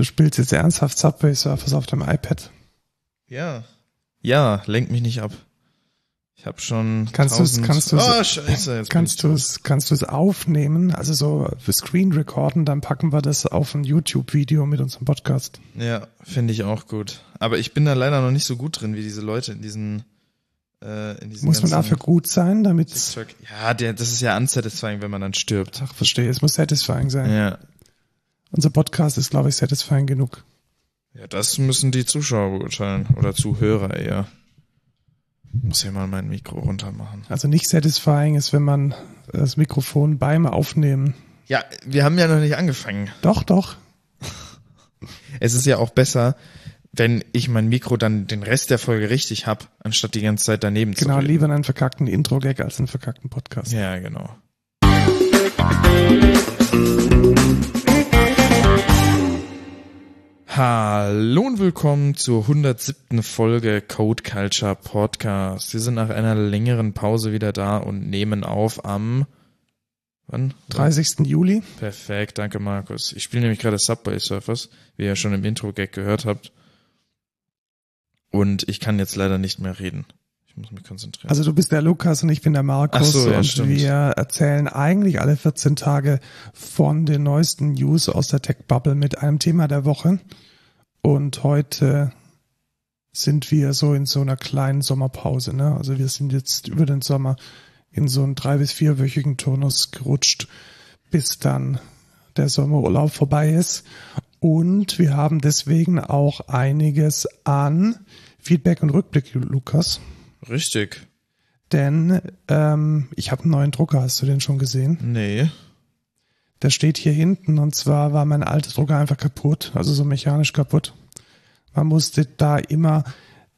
Du spielst jetzt ernsthaft Subway Surfers auf dem iPad. Ja. Ja, lenk mich nicht ab. Ich habe schon. Kannst du es, kannst du es, Oh, scheiße, jetzt kannst du es, kannst du es aufnehmen, also so für Screen recorden, dann packen wir das auf ein YouTube-Video mit unserem Podcast. Ja, finde ich auch gut. Aber ich bin da leider noch nicht so gut drin wie diese Leute in diesen. Äh, in diesen Muss man dafür gut sein, damit. Ja, der, das ist ja unsatisfying, wenn man dann stirbt. ach, verstehe, es muss satisfying sein. Ja. Unser Podcast ist, glaube ich, satisfying genug. Ja, das müssen die Zuschauer beurteilen. Oder Zuhörer eher. Muss ja mal mein Mikro runter machen. Also nicht satisfying ist, wenn man das Mikrofon beim Aufnehmen. Ja, wir haben ja noch nicht angefangen. Doch, doch. Es ist ja auch besser, wenn ich mein Mikro dann den Rest der Folge richtig hab, anstatt die ganze Zeit daneben zu Genau, lieber einen verkackten Intro-Gag als einen verkackten Podcast. Ja, genau. Hallo und willkommen zur 107. Folge Code Culture Podcast. Wir sind nach einer längeren Pause wieder da und nehmen auf am wann? 30. Juli. Perfekt, danke Markus. Ich spiele nämlich gerade Subway Surfers, wie ihr schon im Intro-Gag gehört habt. Und ich kann jetzt leider nicht mehr reden. Ich muss mich konzentrieren. Also du bist der Lukas und ich bin der Markus Ach so, ja, und stimmt. wir erzählen eigentlich alle 14 Tage von den neuesten News aus der Tech-Bubble mit einem Thema der Woche. Und heute sind wir so in so einer kleinen Sommerpause. Ne? Also wir sind jetzt über den Sommer in so einen drei- bis vierwöchigen Turnus gerutscht, bis dann der Sommerurlaub vorbei ist. Und wir haben deswegen auch einiges an Feedback und Rückblick, Lukas. Richtig. Denn ähm, ich habe einen neuen Drucker, hast du den schon gesehen? Nee. Der steht hier hinten und zwar war mein alter Drucker einfach kaputt, also so mechanisch kaputt. Man musste da immer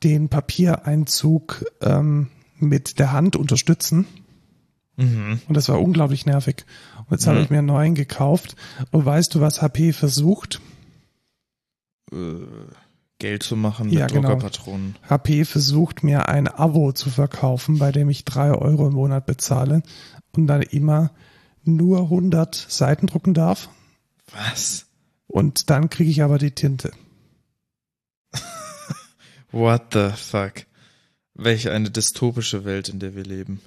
den Papiereinzug ähm, mit der Hand unterstützen Mhm. und das war unglaublich nervig. Und jetzt habe Mhm. ich mir einen neuen gekauft und weißt du, was HP versucht? Äh, Geld zu machen mit Ja, genau. Druckerpatronen. HP versucht mir ein Abo zu verkaufen, bei dem ich drei Euro im Monat bezahle und dann immer nur 100 Seiten drucken darf. Was? Und dann kriege ich aber die Tinte. What the fuck? Welch eine dystopische Welt, in der wir leben.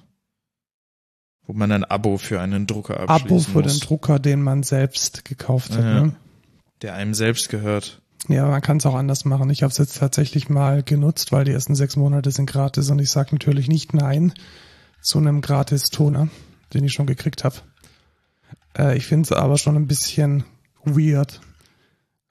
Wo man ein Abo für einen Drucker abschließen Abo für muss, den Drucker, den man selbst gekauft hat. Ja. Ne? der einem selbst gehört. Ja, man kann es auch anders machen. Ich habe es jetzt tatsächlich mal genutzt, weil die ersten sechs Monate sind gratis und ich sage natürlich nicht nein zu einem Gratis-Toner, den ich schon gekriegt habe. Äh, ich finde es aber schon ein bisschen weird,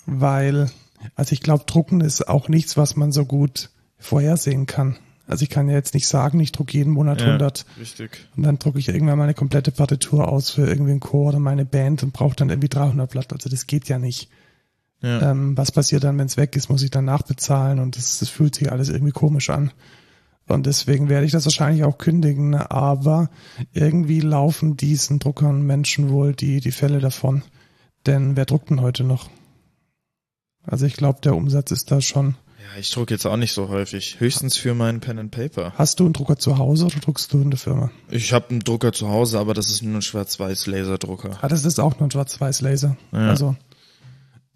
weil, also ich glaube, drucken ist auch nichts, was man so gut vorhersehen kann. Also ich kann ja jetzt nicht sagen, ich drucke jeden Monat Ja. 100 Richtig. Und dann drucke ich irgendwann meine komplette Partitur aus für irgendwie einen Chor oder meine Band und brauche dann irgendwie 300 Blatt. Also das geht ja nicht. Ja. Ähm, was passiert dann, wenn es weg ist? Muss ich dann nachbezahlen und das, das fühlt sich alles irgendwie komisch an. Und deswegen werde ich das wahrscheinlich auch kündigen. Aber irgendwie laufen diesen Druckern Menschen wohl die, die Fälle davon. Denn wer druckt denn heute noch? Also ich glaube, der Umsatz ist da schon. ja, ich drucke jetzt auch nicht so häufig. Höchstens für meinen Pen and Paper. Hast du einen Drucker zu Hause oder druckst du in der Firma? Ich habe einen Drucker zu Hause, aber das ist nur ein Schwarz-Weiß-Laserdrucker. Ah, das ist auch nur ein Schwarz-Weiß-Laser. Ja. Also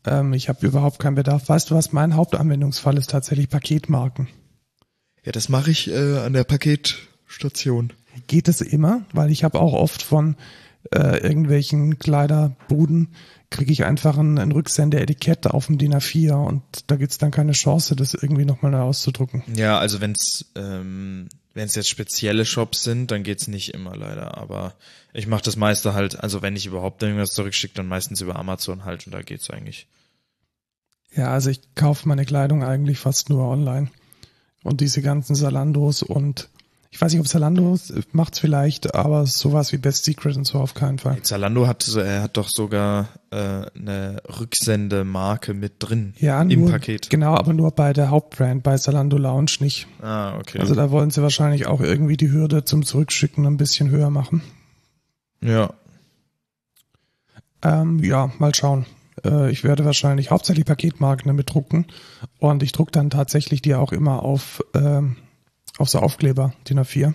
ähm, ich habe überhaupt keinen Bedarf. Weißt du, was mein Hauptanwendungsfall ist? Tatsächlich Paketmarken. Ja, das mache ich äh, an der Paketstation. Geht es immer, weil ich habe auch oft von äh, irgendwelchen Kleiderbuden kriege ich einfach ein, ein Rücksendeetikett auf dem DIN A4 und da gibt's dann keine Chance, das irgendwie nochmal neu auszudrucken. Ja, also wenn's ähm, wenn's jetzt spezielle Shops sind, dann geht's nicht immer leider. Aber ich mache das meiste halt, also wenn ich überhaupt irgendwas zurückschicke, dann meistens über Amazon halt und da geht's eigentlich. Ja, also ich kaufe meine Kleidung eigentlich fast nur online. Und diese ganzen Salandos und ich weiß nicht, ob Zalando macht's vielleicht, aber sowas wie Best Secret und so auf keinen Fall. Zalando hat so, er hat doch sogar äh, eine Rücksendemarke mit drin Ja, im nur, Paket. Genau, aber nur bei der Hauptbrand, bei Zalando Lounge nicht. Ah, okay. Also da wollen sie wahrscheinlich auch irgendwie die Hürde zum Zurückschicken ein bisschen höher machen. ja, Ähm, ja, mal schauen. Äh, ich werde wahrscheinlich hauptsächlich Paketmarken damit drucken und ich druck dann tatsächlich die auch immer auf, ähm, auf so Aufkleber, DIN A4,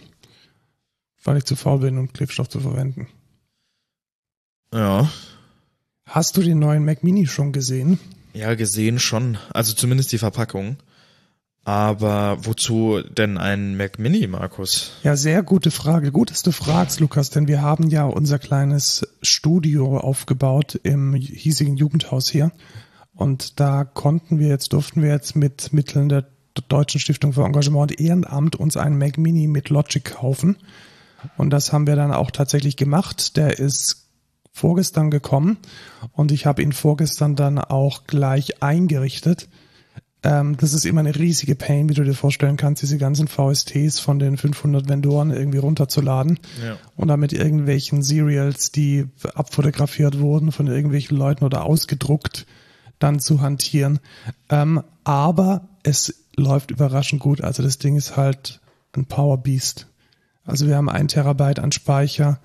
weil ich zu faul bin, um Klebstoff zu verwenden. ja. Hast du den neuen Mac Mini schon gesehen? Ja, gesehen schon. Also zumindest die Verpackung. Aber wozu denn ein Mac Mini, Markus? Ja, sehr gute Frage. Gut, dass du fragst, Lukas, denn wir haben ja unser kleines Studio aufgebaut im hiesigen Jugendhaus hier. Und da konnten wir jetzt, durften wir jetzt mit Mitteln der Deutschen Stiftung für Engagement und Ehrenamt uns einen Mac Mini mit Logic kaufen. Und das haben wir dann auch tatsächlich gemacht. Der ist vorgestern gekommen und ich habe ihn vorgestern dann auch gleich eingerichtet. Ähm, das ist immer eine riesige Pain, wie du dir vorstellen kannst, diese ganzen VSTs von den 500 Vendoren irgendwie runterzuladen Ja. und dann mit irgendwelchen Serials, die abfotografiert wurden von irgendwelchen Leuten oder ausgedruckt, dann zu hantieren. Ähm, aber es läuft überraschend gut. Also das Ding ist halt ein Power Beast. Also wir haben ein Terabyte an Speicher,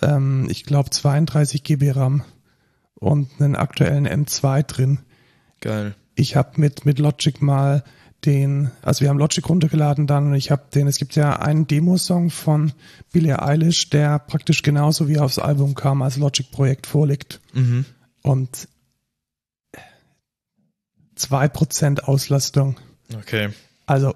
ähm, ich glaube 32 GB RAM und einen aktuellen M2 drin. Geil. Ich habe mit mit Logic mal den, also wir haben Logic runtergeladen dann und ich habe den, es gibt ja einen Demosong von Billie Eilish, der praktisch genauso wie aufs Album kam als Logic-Projekt vorliegt. Mhm. Und 2% Auslastung. Okay. Also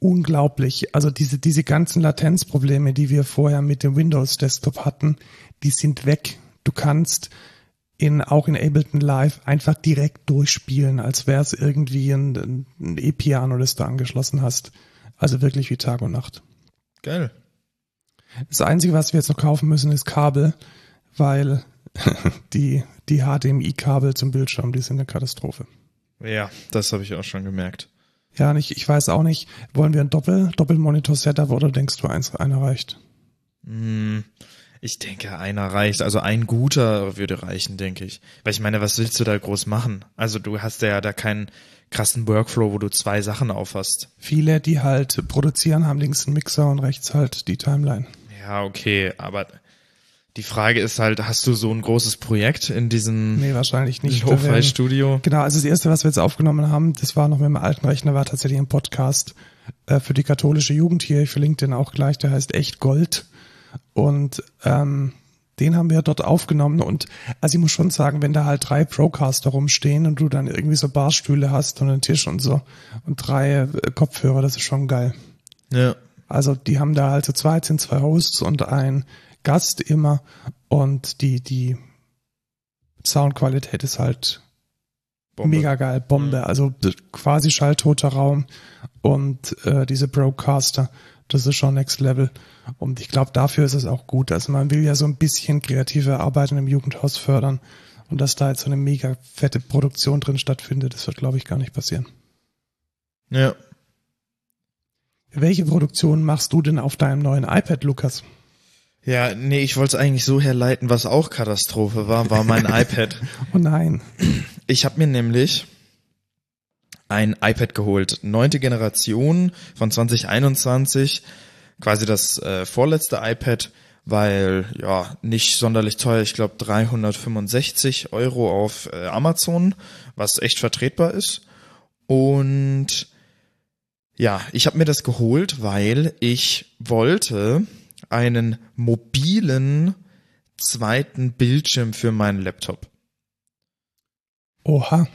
unglaublich. Also diese, diese ganzen Latenzprobleme, die wir vorher mit dem Windows Desktop hatten, die sind weg. Du kannst in, auch in Ableton Live einfach direkt durchspielen, als wäre es irgendwie ein, ein E-Piano, das du angeschlossen hast. Also wirklich wie Tag und Nacht. Geil. Das Einzige, was wir jetzt noch kaufen müssen, ist Kabel, weil die, die HDMI-Kabel zum Bildschirm, die sind eine Katastrophe. Ja, das habe ich auch schon gemerkt. Ja, und ich, ich weiß auch nicht, wollen wir ein Doppel, Doppelmonitor-Setup oder denkst du, eins, einer reicht? Hm, ich denke, einer reicht. Also ein guter würde reichen, denke ich. Weil ich meine, was willst du da groß machen? Also du hast ja da keinen krassen Workflow, wo du zwei Sachen aufhast. Viele, die halt produzieren, haben links einen Mixer und rechts halt die Timeline. Ja, okay, aber die Frage ist halt, hast du so ein großes Projekt in diesem Nee, wahrscheinlich nicht. Lo-Fi-Studio? Genau, also das erste, was wir jetzt aufgenommen haben, das war noch mit dem alten Rechner, war tatsächlich ein Podcast äh, für die katholische Jugend hier. Ich verlinke den auch gleich, der heißt Echt Gold. Und ähm, den haben wir dort aufgenommen. Und also ich muss schon sagen, wenn da halt drei Procaster rumstehen und du dann irgendwie so Barstühle hast und einen Tisch und so und drei äh, Kopfhörer, das ist schon geil. Ja. Also die haben da halt zu zweit sind zwei Hosts und ein Gast immer und die, die Soundqualität ist halt Bombe. mega geil, Bombe. Also quasi schalltoter Raum und äh, diese Broadcaster, das ist schon Next Level. Und ich glaube, dafür ist es auch gut. Also man will ja so ein bisschen kreative Arbeiten im Jugendhaus fördern. Und dass da jetzt so eine mega fette Produktion drin stattfindet, das wird, glaube ich, gar nicht passieren. Ja. Welche Produktion machst du denn auf deinem neuen iPad, Lukas? Ja, nee, ich wollte es eigentlich so herleiten, was auch Katastrophe war, war mein iPad. Oh nein. Ich habe mir nämlich ein iPad geholt, neunte Generation von 2021, quasi das äh, vorletzte iPad, weil ja nicht sonderlich teuer, ich glaube 365 Euro auf äh, Amazon, was echt vertretbar ist. Und ja, ich habe mir das geholt, weil ich wollte einen mobilen zweiten Bildschirm für meinen Laptop. Oha.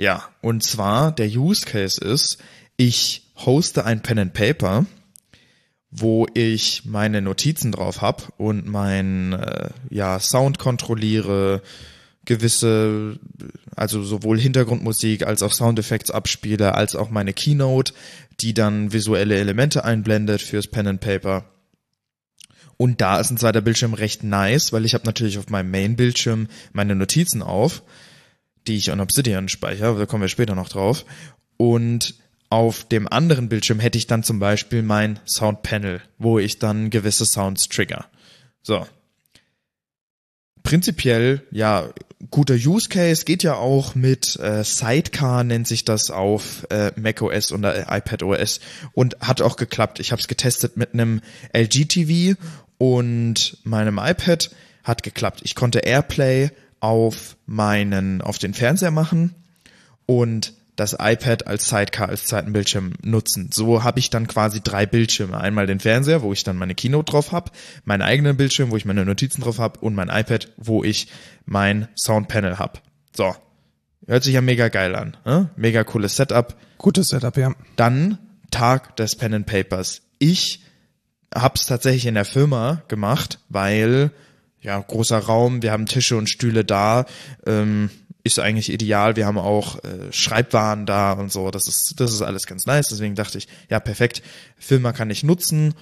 Ja, und zwar der Use Case ist, ich hoste ein Pen and Paper, wo ich meine Notizen drauf hab und mein äh, ja Sound kontrolliere, gewisse also sowohl Hintergrundmusik als auch Soundeffekte abspiele, als auch meine Keynote, die dann visuelle Elemente einblendet fürs Pen and Paper. Und da ist ein zweiter Bildschirm recht nice, weil ich habe natürlich auf meinem Main-Bildschirm meine Notizen auf, die ich an Obsidian speichere, da kommen wir später noch drauf. Und auf dem anderen Bildschirm hätte ich dann zum Beispiel mein Soundpanel, wo ich dann gewisse Sounds trigger. So. Prinzipiell, ja, guter Use Case geht ja auch mit äh, Sidecar nennt sich das auf äh, macOS und äh, iPadOS und hat auch geklappt. Ich habe es getestet mit einem LG TV und meinem iPad hat geklappt. Ich konnte AirPlay auf meinen auf den Fernseher machen und das iPad als Sidecar, als zweiten Bildschirm nutzen. So habe ich dann quasi drei Bildschirme. Einmal den Fernseher, wo ich dann meine Keynote drauf habe, meinen eigenen Bildschirm, wo ich meine Notizen drauf habe und mein iPad, wo ich mein Soundpanel habe. So. Hört sich ja mega geil an. Ne? Mega cooles Setup. Gutes Setup, ja. Dann Tag des Pen and Papers. Ich hab's tatsächlich in der Firma gemacht, weil ja großer Raum, wir haben Tische und Stühle da, ähm, ist eigentlich ideal. Wir haben auch äh, Schreibwaren da und so. Das ist das ist alles ganz nice. Deswegen dachte ich, ja perfekt, Firma kann ich nutzen.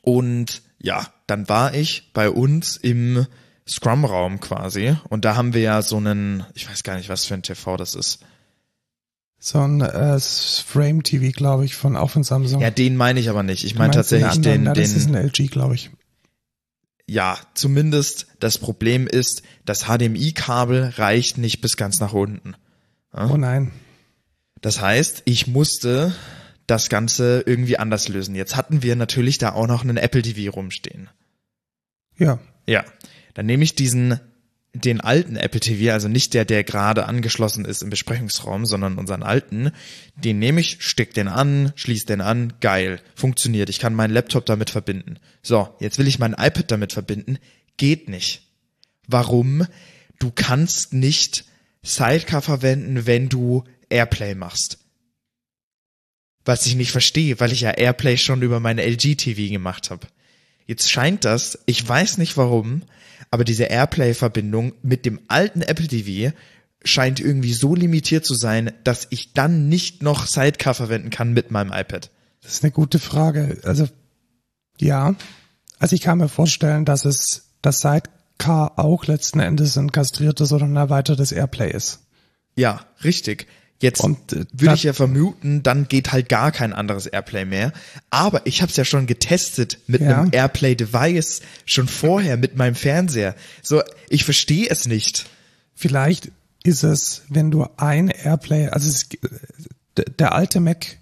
Und ja, dann war ich bei uns im Scrum-Raum quasi und da haben wir ja so einen, ich weiß gar nicht, was für ein TV das ist. So ein äh, Frame TV, glaube ich, von auch von Samsung. Ja, den meine ich aber nicht. Ich meine tatsächlich den, den, ja, den. Das ist ein LG, glaube ich. Ja, zumindest das Problem ist, das HDMI-Kabel reicht nicht bis ganz nach unten. Ja? Oh nein. Das heißt, ich musste das Ganze irgendwie anders lösen. Jetzt hatten wir natürlich da auch noch einen Apple TV rumstehen. Ja. Ja. Dann nehme ich diesen den alten Apple TV, also nicht der, der gerade angeschlossen ist im Besprechungsraum, sondern unseren alten, den nehme ich, steck den an, schließ den an, geil, funktioniert, ich kann meinen Laptop damit verbinden. So, jetzt will ich mein iPad damit verbinden, geht nicht. Warum? Du kannst nicht Sidecar verwenden, wenn du Airplay machst. Was ich nicht verstehe, weil ich ja Airplay schon über meine LG TV gemacht habe. Jetzt scheint das, ich weiß nicht warum, aber diese Airplay-Verbindung mit dem alten Apple TV scheint irgendwie so limitiert zu sein, dass ich dann nicht noch Sidecar verwenden kann mit meinem iPad. Das ist eine gute Frage. Also ja, also ich kann mir vorstellen, dass es das Sidecar auch letzten Endes ein kastriertes oder ein erweitertes Airplay ist. Ja, richtig. Jetzt äh, würde ich ja vermuten, dann geht halt gar kein anderes Airplay mehr. Aber ich habe es ja schon getestet mit ja. einem Airplay-Device schon vorher mit meinem Fernseher. So, ich verstehe es nicht. Vielleicht ist es, wenn du ein Airplay, also es, der alte Mac,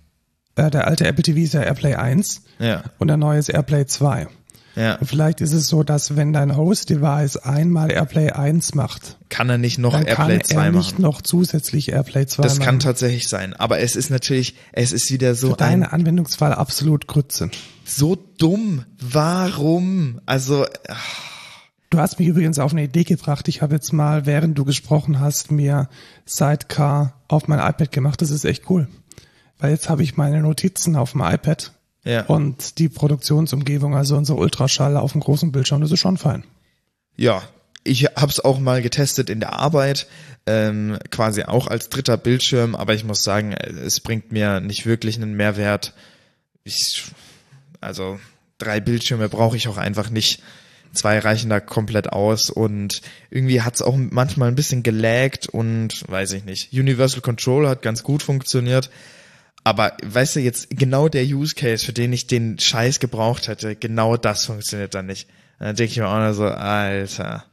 äh, der alte Apple TV ist ja Airplay 1 ja. und der neue ist Airplay 2. Ja. Vielleicht ist es so, dass wenn dein Host-Device einmal Airplay 1 macht, kann er nicht noch Airplay 2 machen. Kann er nicht noch zusätzlich Airplay 2 das machen. Das kann tatsächlich sein. Aber es ist natürlich, es ist wieder so Für deine Anwendungsfall absolut Grütze. So dumm. Warum? Also, ach. Du hast mich übrigens auf eine Idee gebracht. Ich habe jetzt mal, während du gesprochen hast, mir Sidecar auf mein iPad gemacht. Das ist echt cool. Weil jetzt habe ich meine Notizen auf dem iPad ja. Und die Produktionsumgebung, also unser Ultraschall auf dem großen Bildschirm, das ist schon fein. Ja, ich habe es auch mal getestet in der Arbeit, ähm, quasi auch als dritter Bildschirm, aber ich muss sagen, es bringt mir nicht wirklich einen Mehrwert. Ich, also drei Bildschirme brauche ich auch einfach nicht. Zwei reichen da komplett aus und irgendwie hat's auch manchmal ein bisschen gelaggt und weiß ich nicht. Universal Control hat ganz gut funktioniert, aber weißt du, jetzt genau der Use Case, für den ich den Scheiß gebraucht hätte, genau das funktioniert dann nicht. Dann denke ich mir auch nur so, Alter.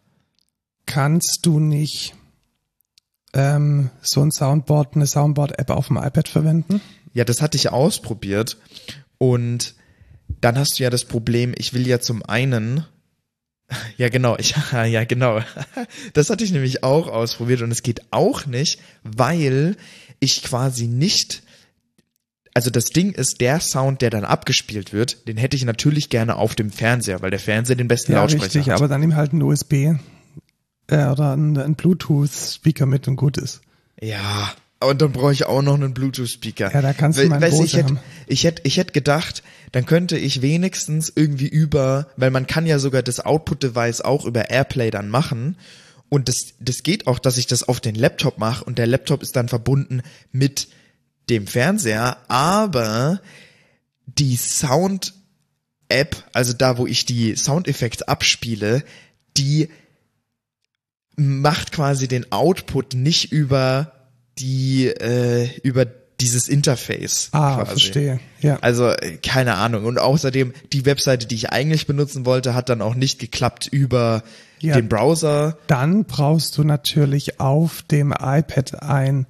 Kannst du nicht ähm, so ein Soundboard, eine Soundboard-App auf dem iPad verwenden? Ja, das hatte ich ausprobiert. Und dann hast du ja das Problem, ich will ja zum einen ja, genau, ich, ja, genau. Das hatte ich nämlich auch ausprobiert und es geht auch nicht, weil ich quasi nicht also das Ding ist, der Sound, der dann abgespielt wird, den hätte ich natürlich gerne auf dem Fernseher, weil der Fernseher den besten ja, Lautsprecher richtig, hat. aber dann nimm halt einen USB äh, oder einen, einen Bluetooth-Speaker mit und gut ist. Ja, und dann brauche ich auch noch einen Bluetooth-Speaker. Ja, da kannst du mal weißt, ich hätte, ich hätte, ich hätte gedacht, dann könnte ich wenigstens irgendwie über, weil man kann ja sogar das Output-Device auch über Airplay dann machen. Und das, das geht auch, dass ich das auf den Laptop mache und der Laptop ist dann verbunden mit dem Fernseher, aber die Sound App, also da, wo ich die Soundeffekte abspiele, die macht quasi den Output nicht über die äh, über dieses Interface. Ah, quasi. verstehe. Ja. Also keine Ahnung. Und außerdem die Webseite, die ich eigentlich benutzen wollte, hat dann auch nicht geklappt über ja, den Browser. Dann brauchst du natürlich auf dem iPad ein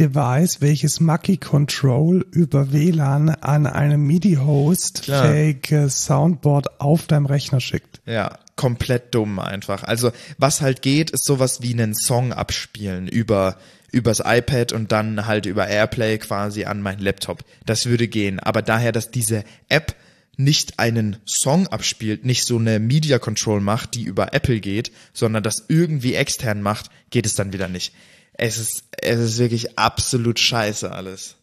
Device, welches Mackie Control über WLAN an einem MIDI-Host fähiges Soundboard auf deinem Rechner schickt. Ja, komplett dumm einfach. Also was halt geht, ist sowas wie einen Song abspielen über übers iPad und dann halt über AirPlay quasi an meinen Laptop. Das würde gehen. Aber daher, dass diese App nicht einen Song abspielt, nicht so eine Media Control macht, die über Apple geht, sondern das irgendwie extern macht, geht es dann wieder nicht. Es ist, es ist wirklich absolut scheiße alles.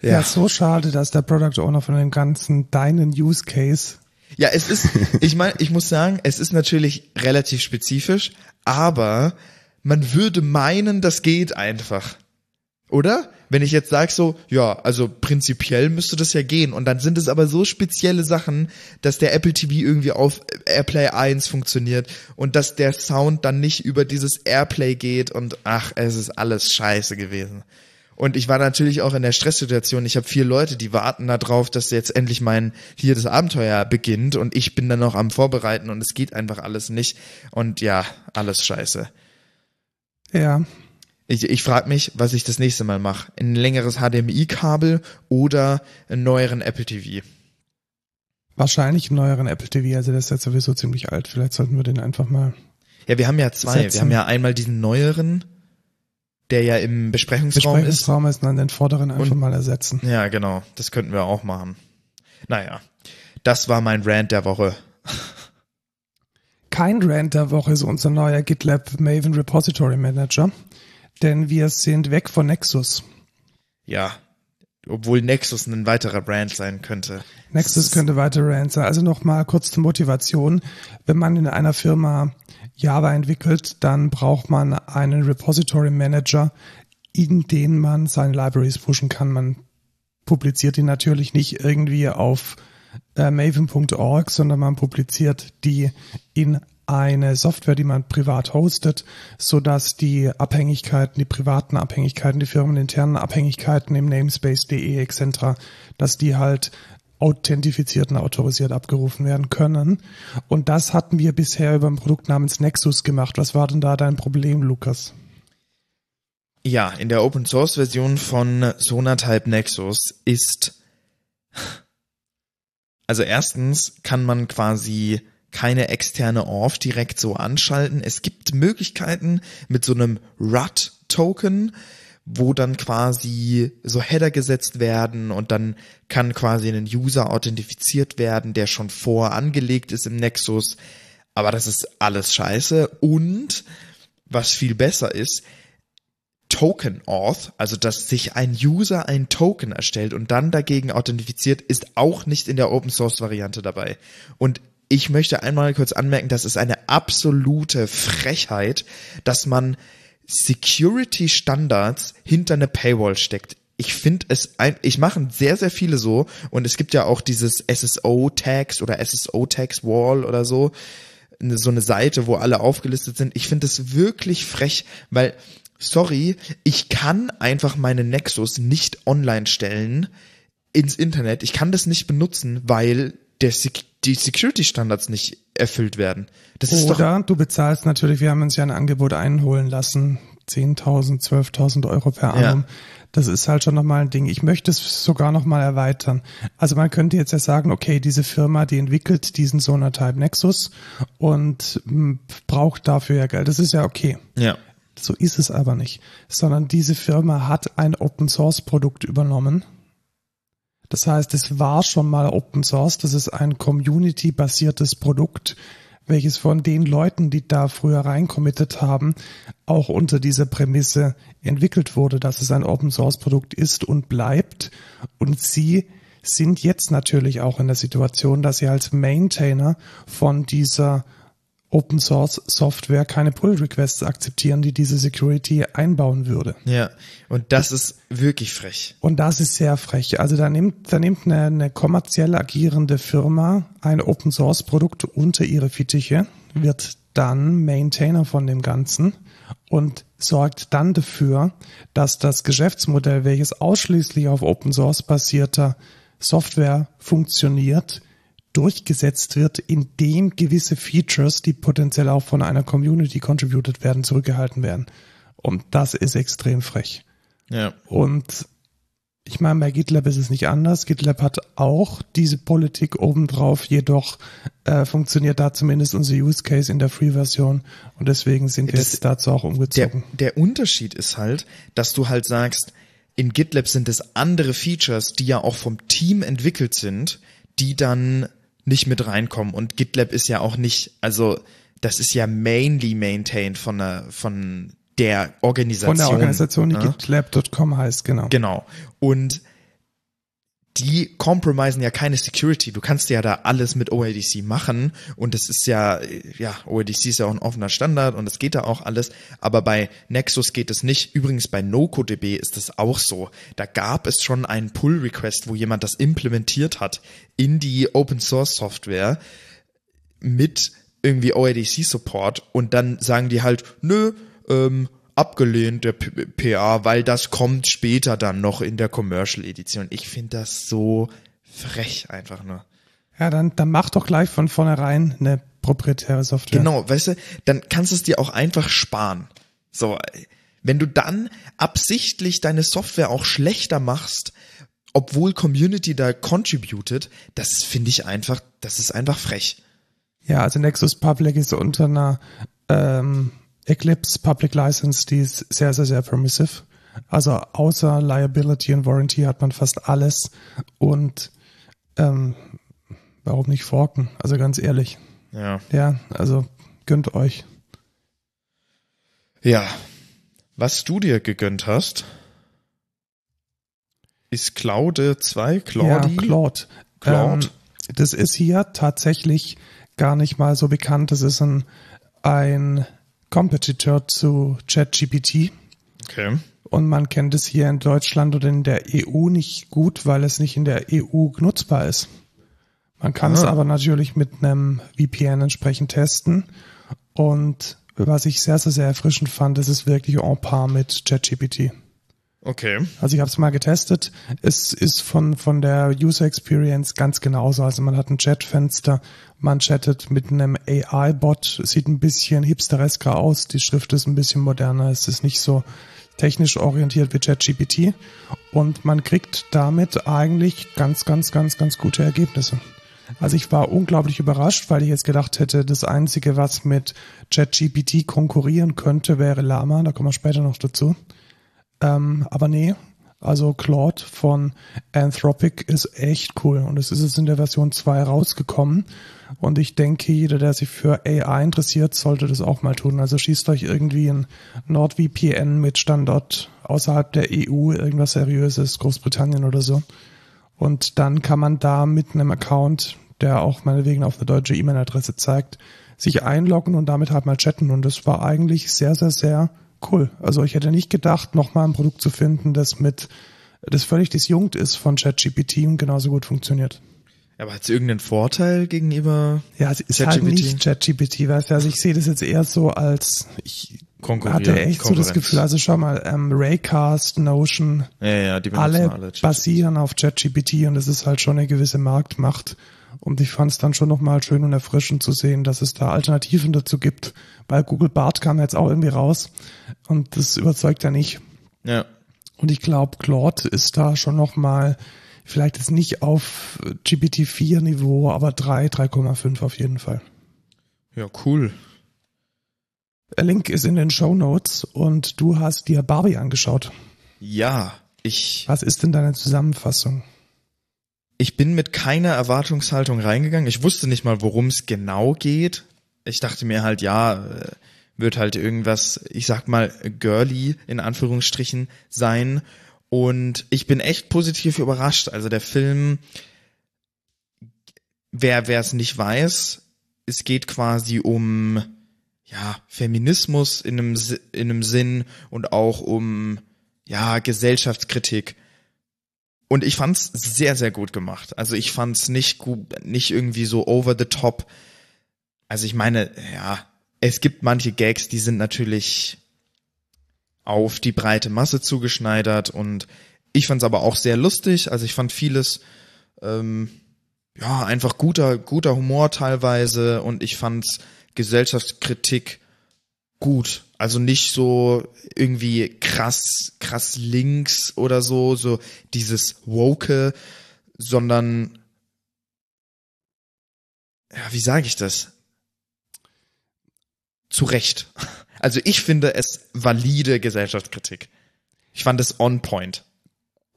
Ja. ja, so schade, dass der Product Owner von dem ganzen deinen Use Case. Ja, es ist, ich meine, ich muss sagen, es ist natürlich relativ spezifisch, aber man würde meinen, das geht einfach. Oder? Wenn ich jetzt sage so, ja, also prinzipiell müsste das ja gehen. Und dann sind es aber so spezielle Sachen, dass der Apple TV irgendwie auf Airplay 1 funktioniert und dass der Sound dann nicht über dieses Airplay geht und ach, es ist alles scheiße gewesen. Und ich war natürlich auch in der Stresssituation. Ich habe vier Leute, die warten da drauf, dass jetzt endlich mein hier das Abenteuer beginnt und ich bin dann noch am Vorbereiten und es geht einfach alles nicht. Und ja, alles scheiße. Ja. Ich, ich frage mich, was ich das nächste Mal mache. Ein längeres HDMI-Kabel oder einen neueren Apple TV. Wahrscheinlich einen neueren Apple TV, also der ist jetzt sowieso ziemlich alt. Vielleicht sollten wir den einfach mal. Ja, wir haben ja zwei. Setzen. Wir haben ja einmal diesen neueren der ja im Besprechungsraum, Besprechungsraum ist. und dann den vorderen einfach und, mal ersetzen. Ja, genau. Das könnten wir auch machen. Naja, das war mein Rant der Woche. Kein Rant der Woche ist unser neuer GitLab Maven Repository Manager, denn wir sind weg von Nexus. Ja, obwohl Nexus ein weiterer Brand sein könnte. Nexus könnte weiter Brand sein. Also nochmal kurz zur Motivation. Wenn man in einer Firma Java entwickelt, dann braucht man einen Repository Manager, in den man seine Libraries pushen kann. Man publiziert die natürlich nicht irgendwie auf äh, maven.org, sondern man publiziert die in eine Software, die man privat hostet, so dass die Abhängigkeiten, die privaten Abhängigkeiten, die firmeninternen Abhängigkeiten im Namespace.de etc., dass die halt authentifiziert und autorisiert abgerufen werden können. Und das hatten wir bisher über ein Produkt namens Nexus gemacht. Was war denn da dein Problem, Lukas? Ja, in der Open Source Version von Sonatype Nexus ist, also erstens kann man quasi keine externe Orf direkt so anschalten. Es gibt Möglichkeiten mit so einem RUT-Token, wo dann quasi so Header gesetzt werden und dann kann quasi ein User authentifiziert werden, der schon vor angelegt ist im Nexus. Aber das ist alles scheiße. Und was viel besser ist, Token Auth, also dass sich ein User ein Token erstellt und dann dagegen authentifiziert, ist auch nicht in der Open Source Variante dabei. Und ich möchte einmal kurz anmerken, das ist eine absolute Frechheit, dass man Security Standards hinter eine Paywall steckt. Ich finde es ein, ich mache sehr, sehr viele so und es gibt ja auch dieses SSO Tags oder SSO Tags Wall oder so, so eine Seite, wo alle aufgelistet sind. Ich finde es wirklich frech, weil, sorry, ich kann einfach meine Nexus nicht online stellen ins Internet. Ich kann das nicht benutzen, weil der, die Security-Standards nicht erfüllt werden. Das ist Oder doch du bezahlst natürlich, wir haben uns ja ein Angebot einholen lassen, 10.000, 12.000 Euro per annum. Ja. Das ist halt schon nochmal ein Ding. Ich möchte es sogar nochmal erweitern. Also man könnte jetzt ja sagen, okay, diese Firma, die entwickelt diesen Sonatype Nexus und hm, braucht dafür ja Geld. Das ist ja okay. Ja. So ist es aber nicht. Sondern diese Firma hat ein Open Source Produkt übernommen das heißt, es war schon mal Open Source. Das ist ein Community-basiertes Produkt, welches von den Leuten, die da früher reinkommittet haben, auch unter dieser Prämisse entwickelt wurde, dass es ein Open Source Produkt ist und bleibt. Und sie sind jetzt natürlich auch in der Situation, dass sie als Maintainer von dieser Open Source Software keine Pull Requests akzeptieren, die diese Security einbauen würde. Ja, und das ist wirklich frech. Und das ist sehr frech. Also da nimmt, da nimmt eine, eine kommerziell agierende Firma ein Open Source Produkt unter ihre Fittiche, wird dann Maintainer von dem Ganzen und sorgt dann dafür, dass das Geschäftsmodell, welches ausschließlich auf Open Source basierter Software funktioniert, durchgesetzt wird, indem gewisse Features, die potenziell auch von einer Community contributed werden, zurückgehalten werden. Und das ist extrem frech. Ja. Und ich meine, bei GitLab ist es nicht anders. GitLab hat auch diese Politik obendrauf, jedoch äh, funktioniert da zumindest unser Use Case in der Free-Version und deswegen sind wir das, jetzt dazu auch umgezogen. Der, der Unterschied ist halt, dass du halt sagst, in GitLab sind es andere Features, die ja auch vom Team entwickelt sind, die dann nicht mit reinkommen. Und GitLab ist ja auch nicht, also das ist ja mainly maintained von der, von der Organisation. Von der Organisation, die ne? GitLab.com heißt, genau. Genau. Und die compromisen ja keine Security. Du kannst ja da alles mit OADC machen und es ist ja, ja, OADC ist ja auch ein offener Standard und es geht da auch alles, aber bei Nexus geht es nicht. Übrigens bei NoCoDB ist es auch so. Da gab es schon einen Pull-Request, wo jemand das implementiert hat in die Open Source Software mit irgendwie OADC Support und dann sagen die halt, nö, ähm, abgelehnt, der PA, weil das kommt später dann noch in der Commercial Edition. Ich finde das so frech einfach nur. Ja, dann, dann mach doch gleich von vornherein eine proprietäre Software. Genau, weißt du, dann kannst du es dir auch einfach sparen. So, wenn du dann absichtlich deine Software auch schlechter machst, obwohl Community da contributed, das finde ich einfach, das ist einfach frech. Ja, also Nexus Public ist unter einer ähm, Eclipse Public License, die ist sehr, sehr, sehr permissive. Also außer Liability und Warranty hat man fast alles. Und ähm, warum nicht forken? Also ganz ehrlich. Ja. Ja, also gönnt euch. Ja. Was du dir gegönnt hast, ist Claude 2, Claudi? Ja, Claude. Claude. Ähm, das ist hier tatsächlich gar nicht mal so bekannt. Das ist ein, ein Competitor zu ChatGPT. Okay. Und man kennt es hier in Deutschland oder in der EU nicht gut, weil es nicht in der EU nutzbar ist. Man kann ah. es aber natürlich mit einem VPN entsprechend testen. Und was ich sehr, sehr, sehr erfrischend fand, ist es wirklich en par mit ChatGPT. Okay. Also ich habe es mal getestet. Es ist von, von der User Experience ganz genauso. Also man hat ein Chatfenster, man chattet mit einem AI-Bot, sieht ein bisschen hipsteresker aus, die Schrift ist ein bisschen moderner, es ist nicht so technisch orientiert wie ChatGPT und man kriegt damit eigentlich ganz, ganz, ganz, ganz gute Ergebnisse. Also ich war unglaublich überrascht, weil ich jetzt gedacht hätte, das Einzige, was mit ChatGPT konkurrieren könnte, wäre Lama. Da kommen wir später noch dazu. Ähm, aber nee, also Claude von Anthropic ist echt cool und es ist jetzt in der Version 2 rausgekommen und ich denke, jeder, der sich für AI interessiert, sollte das auch mal tun. Also schießt euch irgendwie ein NordVPN mit Standort außerhalb der EU, irgendwas seriöses, Großbritannien oder so. Und dann kann man da mit einem Account, der auch meinetwegen auf eine deutsche E-Mail-Adresse zeigt, sich einloggen und damit halt mal chatten. Und das war eigentlich sehr, sehr, sehr cool. Also ich hätte nicht gedacht, nochmal ein Produkt zu finden, das mit, das völlig disjunkt ist von ChatGPT und genauso gut funktioniert. Aber hat es irgendeinen Vorteil gegenüber Ja, es ist halt nicht ChatGPT, weißt du, also ich sehe das jetzt eher so als, ich hatte echt so das Gefühl, also schau mal, ähm, Raycast, Notion, ja, ja, die alle, alle basieren auf ChatGPT und das ist halt schon eine gewisse Marktmacht. Und ich fand es dann schon nochmal schön und erfrischend zu sehen, dass es da Alternativen dazu gibt, weil Google Bart kam jetzt auch irgendwie raus und das überzeugt ja nicht. Ja. Und ich glaube, Claude ist da schon nochmal, vielleicht ist nicht auf GPT-4 Niveau, aber 3, 3,5 auf jeden Fall. Ja, cool. Der Link ist in den Show Notes und du hast dir Barbie angeschaut. Ja, ich. Was ist denn deine Zusammenfassung? Ich bin mit keiner Erwartungshaltung reingegangen. Ich wusste nicht mal, worum es genau geht. Ich dachte mir halt, ja, äh, wird halt irgendwas, ich sag mal, girly in Anführungsstrichen sein. Und ich bin echt positiv überrascht. Also der Film, wer es nicht weiß, es geht quasi um ja Feminismus in einem in einem Sinn und auch um ja Gesellschaftskritik und ich fand's sehr, sehr gut gemacht. Also ich fand's nicht gut, nicht irgendwie so over the top. Also ich meine, ja, es gibt manche Gags, die sind natürlich auf die breite Masse zugeschneidert und ich fand's aber auch sehr lustig. Also ich fand vieles, ähm, ja, einfach guter, guter Humor teilweise und ich fand's Gesellschaftskritik gut. Also nicht so irgendwie krass, krass links oder so, so dieses Woke, sondern, ja, wie sage ich das? Zu Recht. Also ich finde es valide Gesellschaftskritik. Ich fand es on point.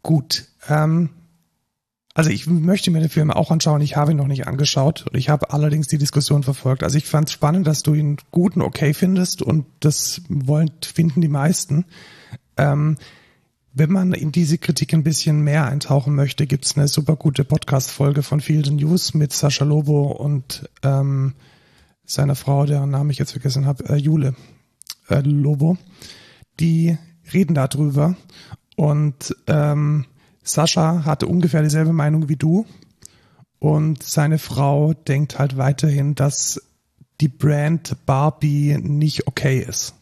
Gut. Ähm, also ich möchte mir den Film auch anschauen. Ich habe ihn noch nicht angeschaut. Ich habe allerdings die Diskussion verfolgt. Also ich fand es spannend, dass du ihn gut und okay findest und das wollen finden die meisten. Ähm, wenn man in diese Kritik ein bisschen mehr eintauchen möchte, gibt's eine super gute Podcast-Folge von Field News mit Sascha Lobo und ähm, seiner Frau, deren Namen ich jetzt vergessen habe, äh, Jule äh, Lobo. Die reden darüber und ähm, Sascha hatte ungefähr dieselbe Meinung wie du. Und seine Frau denkt halt weiterhin, dass die Brand Barbie nicht okay ist.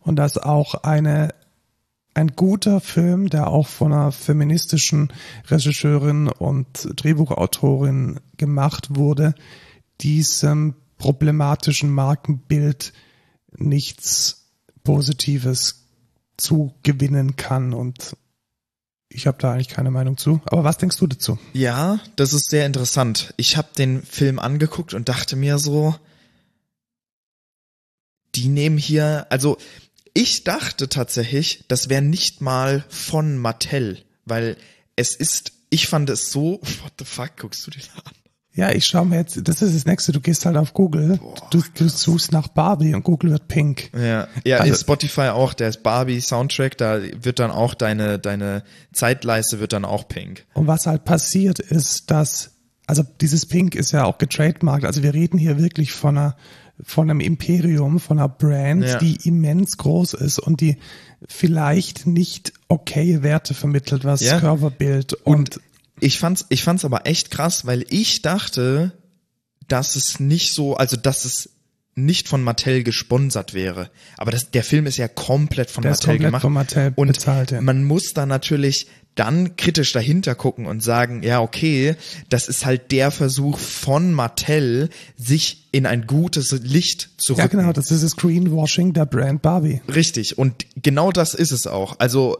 Und dass auch eine ein guter Film, der auch von einer feministischen Regisseurin und Drehbuchautorin gemacht wurde, diesem problematischen Markenbild nichts Positives zugewinnen kann und ich habe da eigentlich keine Meinung zu. Aber was denkst du dazu? Ja, das ist sehr interessant. Ich habe den Film angeguckt und dachte mir so, die nehmen hier, also ich dachte tatsächlich, das wäre nicht mal von Mattel, weil es ist, ich fand es so, what the fuck, guckst du dir an? Ja, ich schaue mir jetzt, das ist das nächste, du gehst halt auf Google, Boah, du, du suchst nach Barbie und Google wird pink. Ja, ja, also, Spotify auch, der Barbie Soundtrack, da wird dann auch deine, deine Zeitleiste wird dann auch pink. Und was halt passiert ist, dass, also dieses Pink ist ja auch getrademarkt, also wir reden hier wirklich von einer, von einem Imperium, von einer Brand, ja. die immens groß ist und die vielleicht nicht okay Werte vermittelt, was ja. Körperbild und, und ich fand's, ich fand's aber echt krass, weil ich dachte, dass es nicht so, also dass es nicht von Mattel gesponsert wäre. Aber das, der Film ist ja komplett von der Mattel gemacht. Von Mattel und bezahlt, ja. man muss da natürlich dann kritisch dahinter gucken und sagen, ja, okay, das ist halt der Versuch von Mattel, sich in ein gutes Licht zu rücken. Ja, genau, das ist das Greenwashing der Brand Barbie. Richtig. Und genau das ist es auch. Also,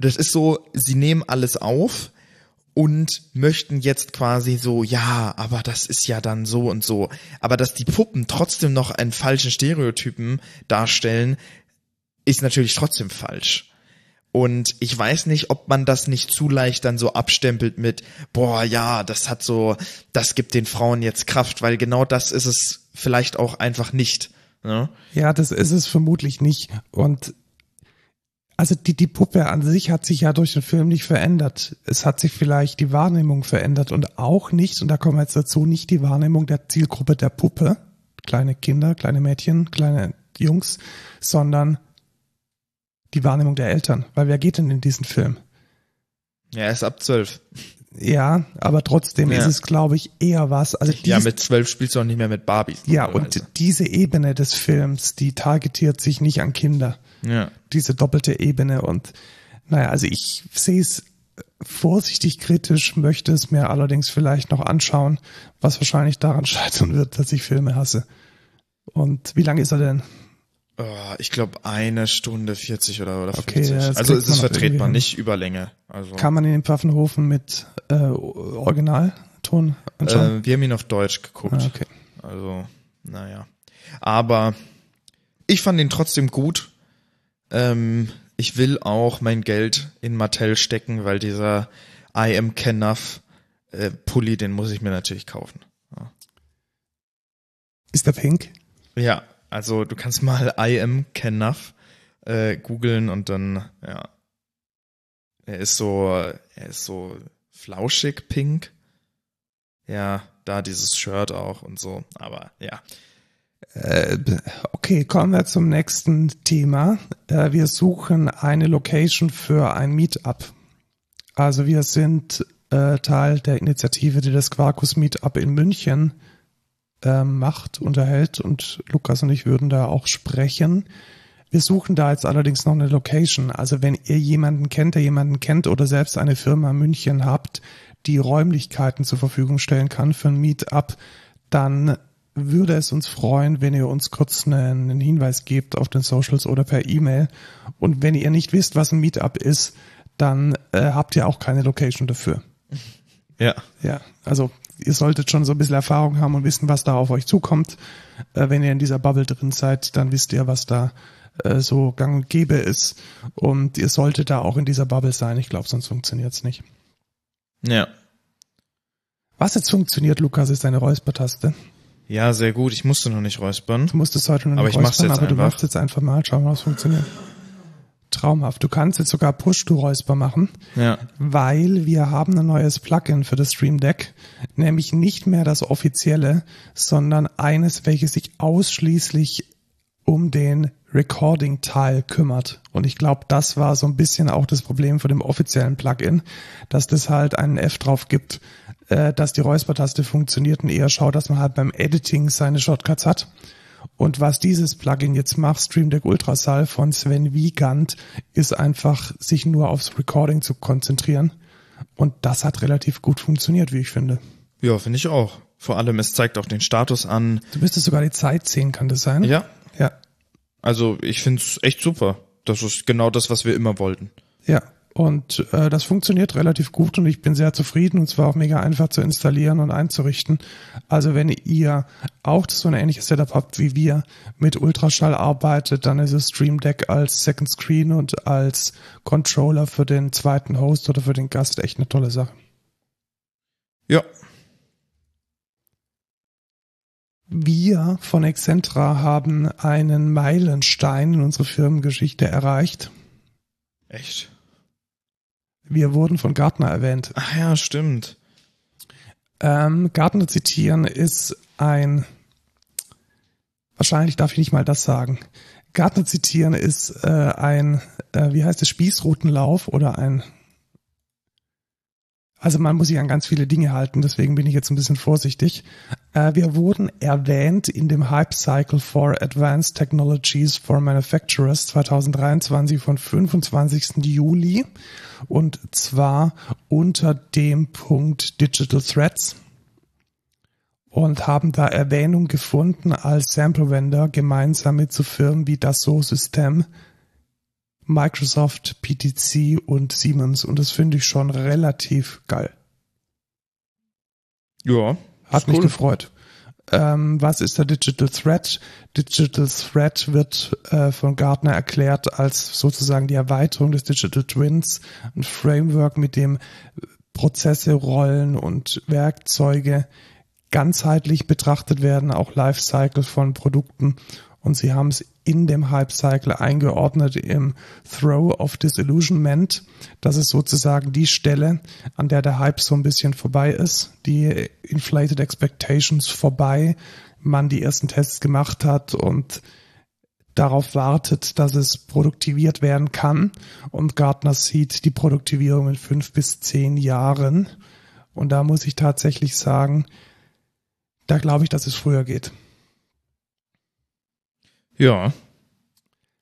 das ist so, sie nehmen alles auf, und möchten jetzt quasi so, ja, aber das ist ja dann so und so. Aber dass die Puppen trotzdem noch einen falschen Stereotypen darstellen, ist natürlich trotzdem falsch. Und ich weiß nicht, ob man das nicht zu leicht dann so abstempelt mit, boah, ja, das hat so, das gibt den Frauen jetzt Kraft, weil genau das ist es vielleicht auch einfach nicht. Ne? Ja, das ist es vermutlich nicht. Und also die, die Puppe an sich hat sich ja durch den Film nicht verändert. Es hat sich vielleicht die Wahrnehmung verändert und auch nicht, und da kommen wir jetzt dazu, nicht die Wahrnehmung der Zielgruppe der Puppe, kleine Kinder, kleine Mädchen, kleine Jungs, sondern die Wahrnehmung der Eltern. Weil wer geht denn in diesen Film? Ja, er ist ab zwölf. Ja, aber trotzdem ja. ist es, glaube ich, eher was. Also ja, mit zwölf spielst du auch nicht mehr mit Barbies. Ja, und diese Ebene des Films, die targetiert sich nicht an Kinder. Ja. Diese doppelte Ebene und naja, also ich sehe es vorsichtig kritisch, möchte es mir allerdings vielleicht noch anschauen, was wahrscheinlich daran scheitern wird, dass ich Filme hasse. Und wie lang ist er denn? Oh, ich glaube eine Stunde 40 oder, oder 50. Okay, also es ist vertretbar, nicht Überlänge. Also. Kann man in den Pfaffenhofen mit äh, Originalton anschauen? Äh, wir haben ihn auf Deutsch geguckt. Ah, okay. Also, naja. Aber ich fand ihn trotzdem gut. Ähm, ich will auch mein Geld in Mattel stecken, weil dieser I am Kenneth äh, Pulli, den muss ich mir natürlich kaufen. Ja. Ist der pink? Ja, also du kannst mal I am Kenneth äh, googeln und dann, ja. Er ist so, er ist so flauschig pink. Ja, da dieses Shirt auch und so, aber ja. Äh, okay, kommen wir zum nächsten Thema. Äh, wir suchen eine Location für ein Meetup. Also wir sind äh, Teil der Initiative, die das Quarkus Meetup in München macht, unterhält und Lukas und ich würden da auch sprechen. Wir suchen da jetzt allerdings noch eine Location. Also wenn ihr jemanden kennt, der jemanden kennt oder selbst eine Firma in München habt, die Räumlichkeiten zur Verfügung stellen kann für ein Meetup, dann würde es uns freuen, wenn ihr uns kurz einen Hinweis gebt auf den Socials oder per E-Mail. Und wenn ihr nicht wisst, was ein Meetup ist, dann äh, habt ihr auch keine Location dafür. Ja. Ja, also ihr solltet schon so ein bisschen Erfahrung haben und wissen, was da auf euch zukommt. Äh, wenn ihr in dieser Bubble drin seid, dann wisst ihr, was da äh, so gang und gäbe ist. Und ihr solltet da auch in dieser Bubble sein. Ich glaube, sonst funktioniert's nicht. Ja. Was jetzt funktioniert, Lukas, ist deine Räuspertaste. Ja, sehr gut. Ich musste noch nicht räuspern. Du musstest heute noch Aber nicht ich mach's räuspern, jetzt aber du einfach. machst jetzt einfach mal. Schauen wir mal, was funktioniert. Traumhaft. Du kannst jetzt sogar Push-to-Räusper machen. Ja. weil wir haben ein neues Plugin für das Stream Deck, nämlich nicht mehr das offizielle, sondern eines, welches sich ausschließlich um den Recording-Teil kümmert. Und ich glaube, das war so ein bisschen auch das Problem von dem offiziellen Plugin, dass das halt einen F drauf gibt, äh, dass die Räuspertaste funktioniert und eher schaut, dass man halt beim Editing seine Shortcuts hat. Und was dieses Plugin jetzt macht, Stream Deck Ultrasaal von Sven Wiegand, ist einfach sich nur aufs Recording zu konzentrieren. Und das hat relativ gut funktioniert, wie ich finde. Ja, finde ich auch. Vor allem, es zeigt auch den Status an. Du müsstest sogar die Zeit sehen, kann das sein? Ja. Ja. Also, ich find's echt super. Das ist genau das, was wir immer wollten. Ja. Und äh, das funktioniert relativ gut und ich bin sehr zufrieden und es war auch mega einfach zu installieren und einzurichten. Also wenn ihr auch so ein ähnliches Setup habt wie wir, mit Ultraschall arbeitet, dann ist es Stream Deck als Second Screen und als Controller für den zweiten Host oder für den Gast echt eine tolle Sache. Ja. Wir von Excentra haben einen Meilenstein in unserer Firmengeschichte erreicht. Echt? Wir wurden von Gartner erwähnt. Ach ja, stimmt. Ähm, Gartner zitieren ist ein, wahrscheinlich darf ich nicht mal das sagen. Gartner zitieren ist äh, ein, äh, wie heißt es, Spießrutenlauf oder ein, also man muss sich an ganz viele Dinge halten, deswegen bin ich jetzt ein bisschen vorsichtig. Äh, wir wurden erwähnt in dem Hype Cycle for Advanced Technologies for Manufacturers 2023 von 25. Juli und zwar unter dem Punkt Digital Threats und haben da Erwähnung gefunden als Sample Vendor gemeinsam mit so Firmen wie Dassault System, Microsoft, PTC und Siemens und das finde ich schon relativ geil. Ja. Hat mich cool. gefreut. Ähm, was ist der Digital Threat? Digital Threat wird äh, von Gartner erklärt als sozusagen die Erweiterung des Digital Twins, ein Framework, mit dem Prozesse, Rollen und Werkzeuge ganzheitlich betrachtet werden, auch Lifecycle von Produkten. Und sie haben es in dem Hype-Cycle eingeordnet im Throw of Disillusionment. Das ist sozusagen die Stelle, an der der Hype so ein bisschen vorbei ist, die Inflated Expectations vorbei, man die ersten Tests gemacht hat und darauf wartet, dass es produktiviert werden kann. Und Gartner sieht die Produktivierung in fünf bis zehn Jahren. Und da muss ich tatsächlich sagen, da glaube ich, dass es früher geht. Ja.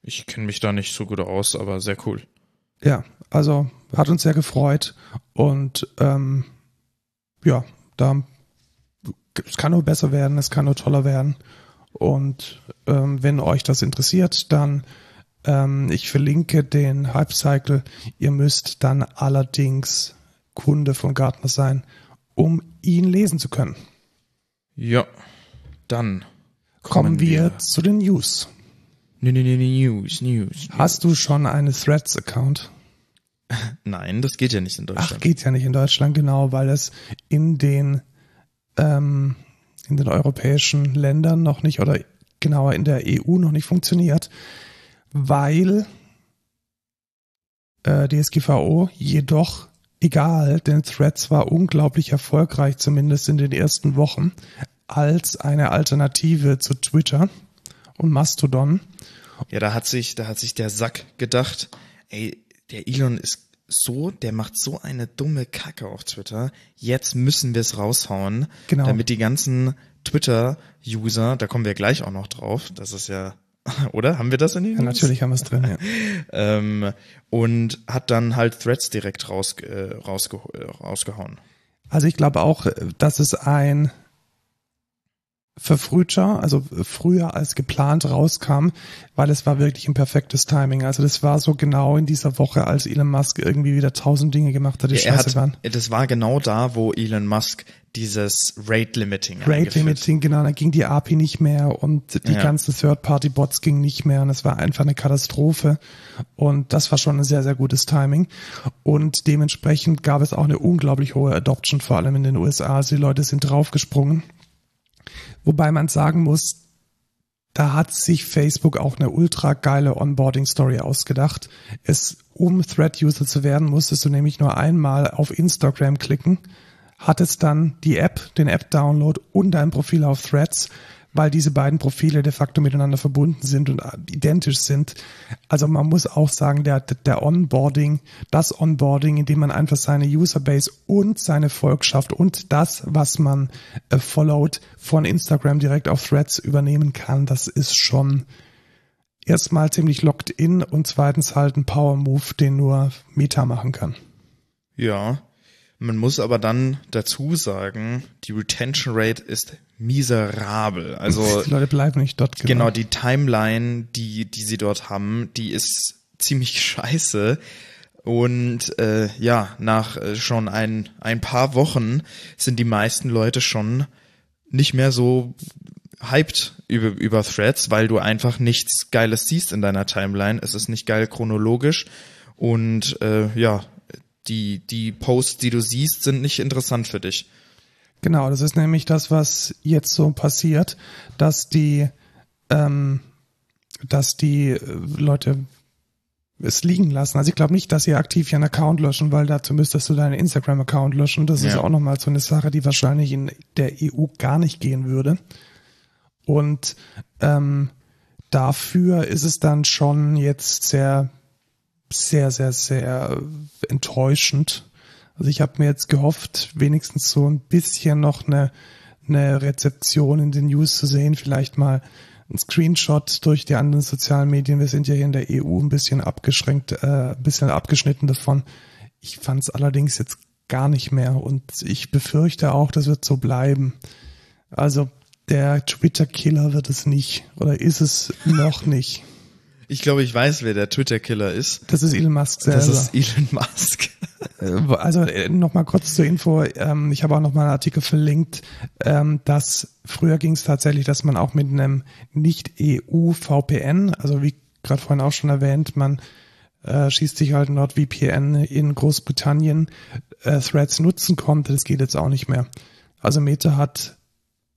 Ich kenne mich da nicht so gut aus, aber sehr cool. Ja, also hat uns sehr gefreut und ähm, ja, da es kann nur besser werden, es kann nur toller werden und ähm, wenn euch das interessiert, dann ähm, ich verlinke den Hype Cycle. Ihr müsst dann allerdings Kunde von Gartner sein, um ihn lesen zu können. Ja. Dann Kommen, wir, zu den News. News, News. Hast du schon einen Threads-Account? Nein, das geht ja nicht in Ach, Deutschland. geht ja nicht in Deutschland, genau, weil es in den ähm, in den europäischen Ländern noch nicht oder genauer in der EU noch nicht funktioniert, weil äh, DSGVO jedoch egal, denn Threads war unglaublich erfolgreich, zumindest in den ersten Wochen, als eine Alternative zu Twitter und Mastodon. Ja, da hat sich, da hat sich der Sack gedacht, ey, der Elon ist so, der macht so eine dumme Kacke auf Twitter. Jetzt müssen wir es raushauen, Genau. damit die ganzen Twitter-User, da kommen wir gleich auch noch drauf, das ist ja, oder? Haben wir das in den Ja, natürlich haben wir es drin. Ja. Ähm, und hat dann halt Threads direkt raus, äh, rausge äh, rausgehauen. Also ich glaube auch, dass es ein verfrühter, also früher als geplant rauskam, weil es war wirklich ein perfektes Timing. Also das war so genau in dieser Woche, als Elon Musk irgendwie wieder tausend Dinge gemacht hat, die Ja, scheiße hat, waren. das war genau da, wo Elon Musk dieses Rate Limiting Rate Limiting, genau, da ging die API nicht mehr und die Ja. ganzen Third-Party-Bots gingen nicht mehr und es war einfach eine Katastrophe. Und das war schon ein sehr, sehr gutes Timing. Und dementsprechend gab es auch eine unglaublich hohe Adoption, vor allem in den USA. Also die Leute sind draufgesprungen. Wobei man sagen muss, da hat sich Facebook auch eine ultra geile Onboarding-Story ausgedacht. Es, um Thread-User zu werden, musstest du nämlich nur einmal auf Instagram klicken, hattest dann die App, den App-Download und dein Profil auf Threads, weil diese beiden Profile de facto miteinander verbunden sind und identisch sind. Also man muss auch sagen, der, der Onboarding, das Onboarding, in dem man einfach seine Userbase und seine Volkschaft und das, was man äh, followt, von Instagram direkt auf Threads übernehmen kann, das ist schon erstmal ziemlich locked in und zweitens halt ein Power Move, den nur Meta machen kann. Ja, man muss aber dann dazu sagen, die Retention Rate ist miserabel. Also Die Leute bleiben nicht dort. genau die Timeline, die die sie dort haben, die ist ziemlich scheiße. Und äh, ja, nach äh, schon ein ein paar Wochen sind die meisten Leute schon nicht mehr so hyped über, über Threads, weil du einfach nichts Geiles siehst in deiner Timeline. Es ist nicht geil chronologisch und äh, ja, die, die Posts, die du siehst, sind nicht interessant für dich. Genau, das ist nämlich das, was jetzt so passiert, dass die, ähm, dass die äh, Leute es liegen lassen. Also ich glaube nicht, dass sie aktiv ihren Account löschen, weil dazu müsstest du deinen Instagram-Account löschen. Das ist Ja. auch nochmal so eine Sache, die wahrscheinlich in der EU gar nicht gehen würde. Und ähm, dafür ist es dann schon jetzt sehr, sehr, sehr, sehr enttäuschend. Also ich habe mir jetzt gehofft, wenigstens so ein bisschen noch eine, eine Rezeption in den News zu sehen, vielleicht mal ein Screenshot durch die anderen sozialen Medien. Wir sind ja hier in der EU ein bisschen abgeschränkt, äh, ein bisschen abgeschnitten davon. Ich fand es allerdings jetzt gar nicht mehr und ich befürchte auch, das wird so bleiben. Also der Twitter-Killer wird es nicht oder ist es noch nicht. Ich glaube, ich weiß, wer der Twitter-Killer ist. Das ist Elon Musk selber. Das ist Elon Musk. Äh, Also nochmal kurz zur Info, ähm, ich habe auch nochmal einen Artikel verlinkt, ähm, dass früher ging es tatsächlich, dass man auch mit einem Nicht-EU-VPN, also wie gerade vorhin auch schon erwähnt, man äh, schießt sich halt NordVPN in Großbritannien, äh, Threads nutzen konnte, das geht jetzt auch nicht mehr. Also Meta hat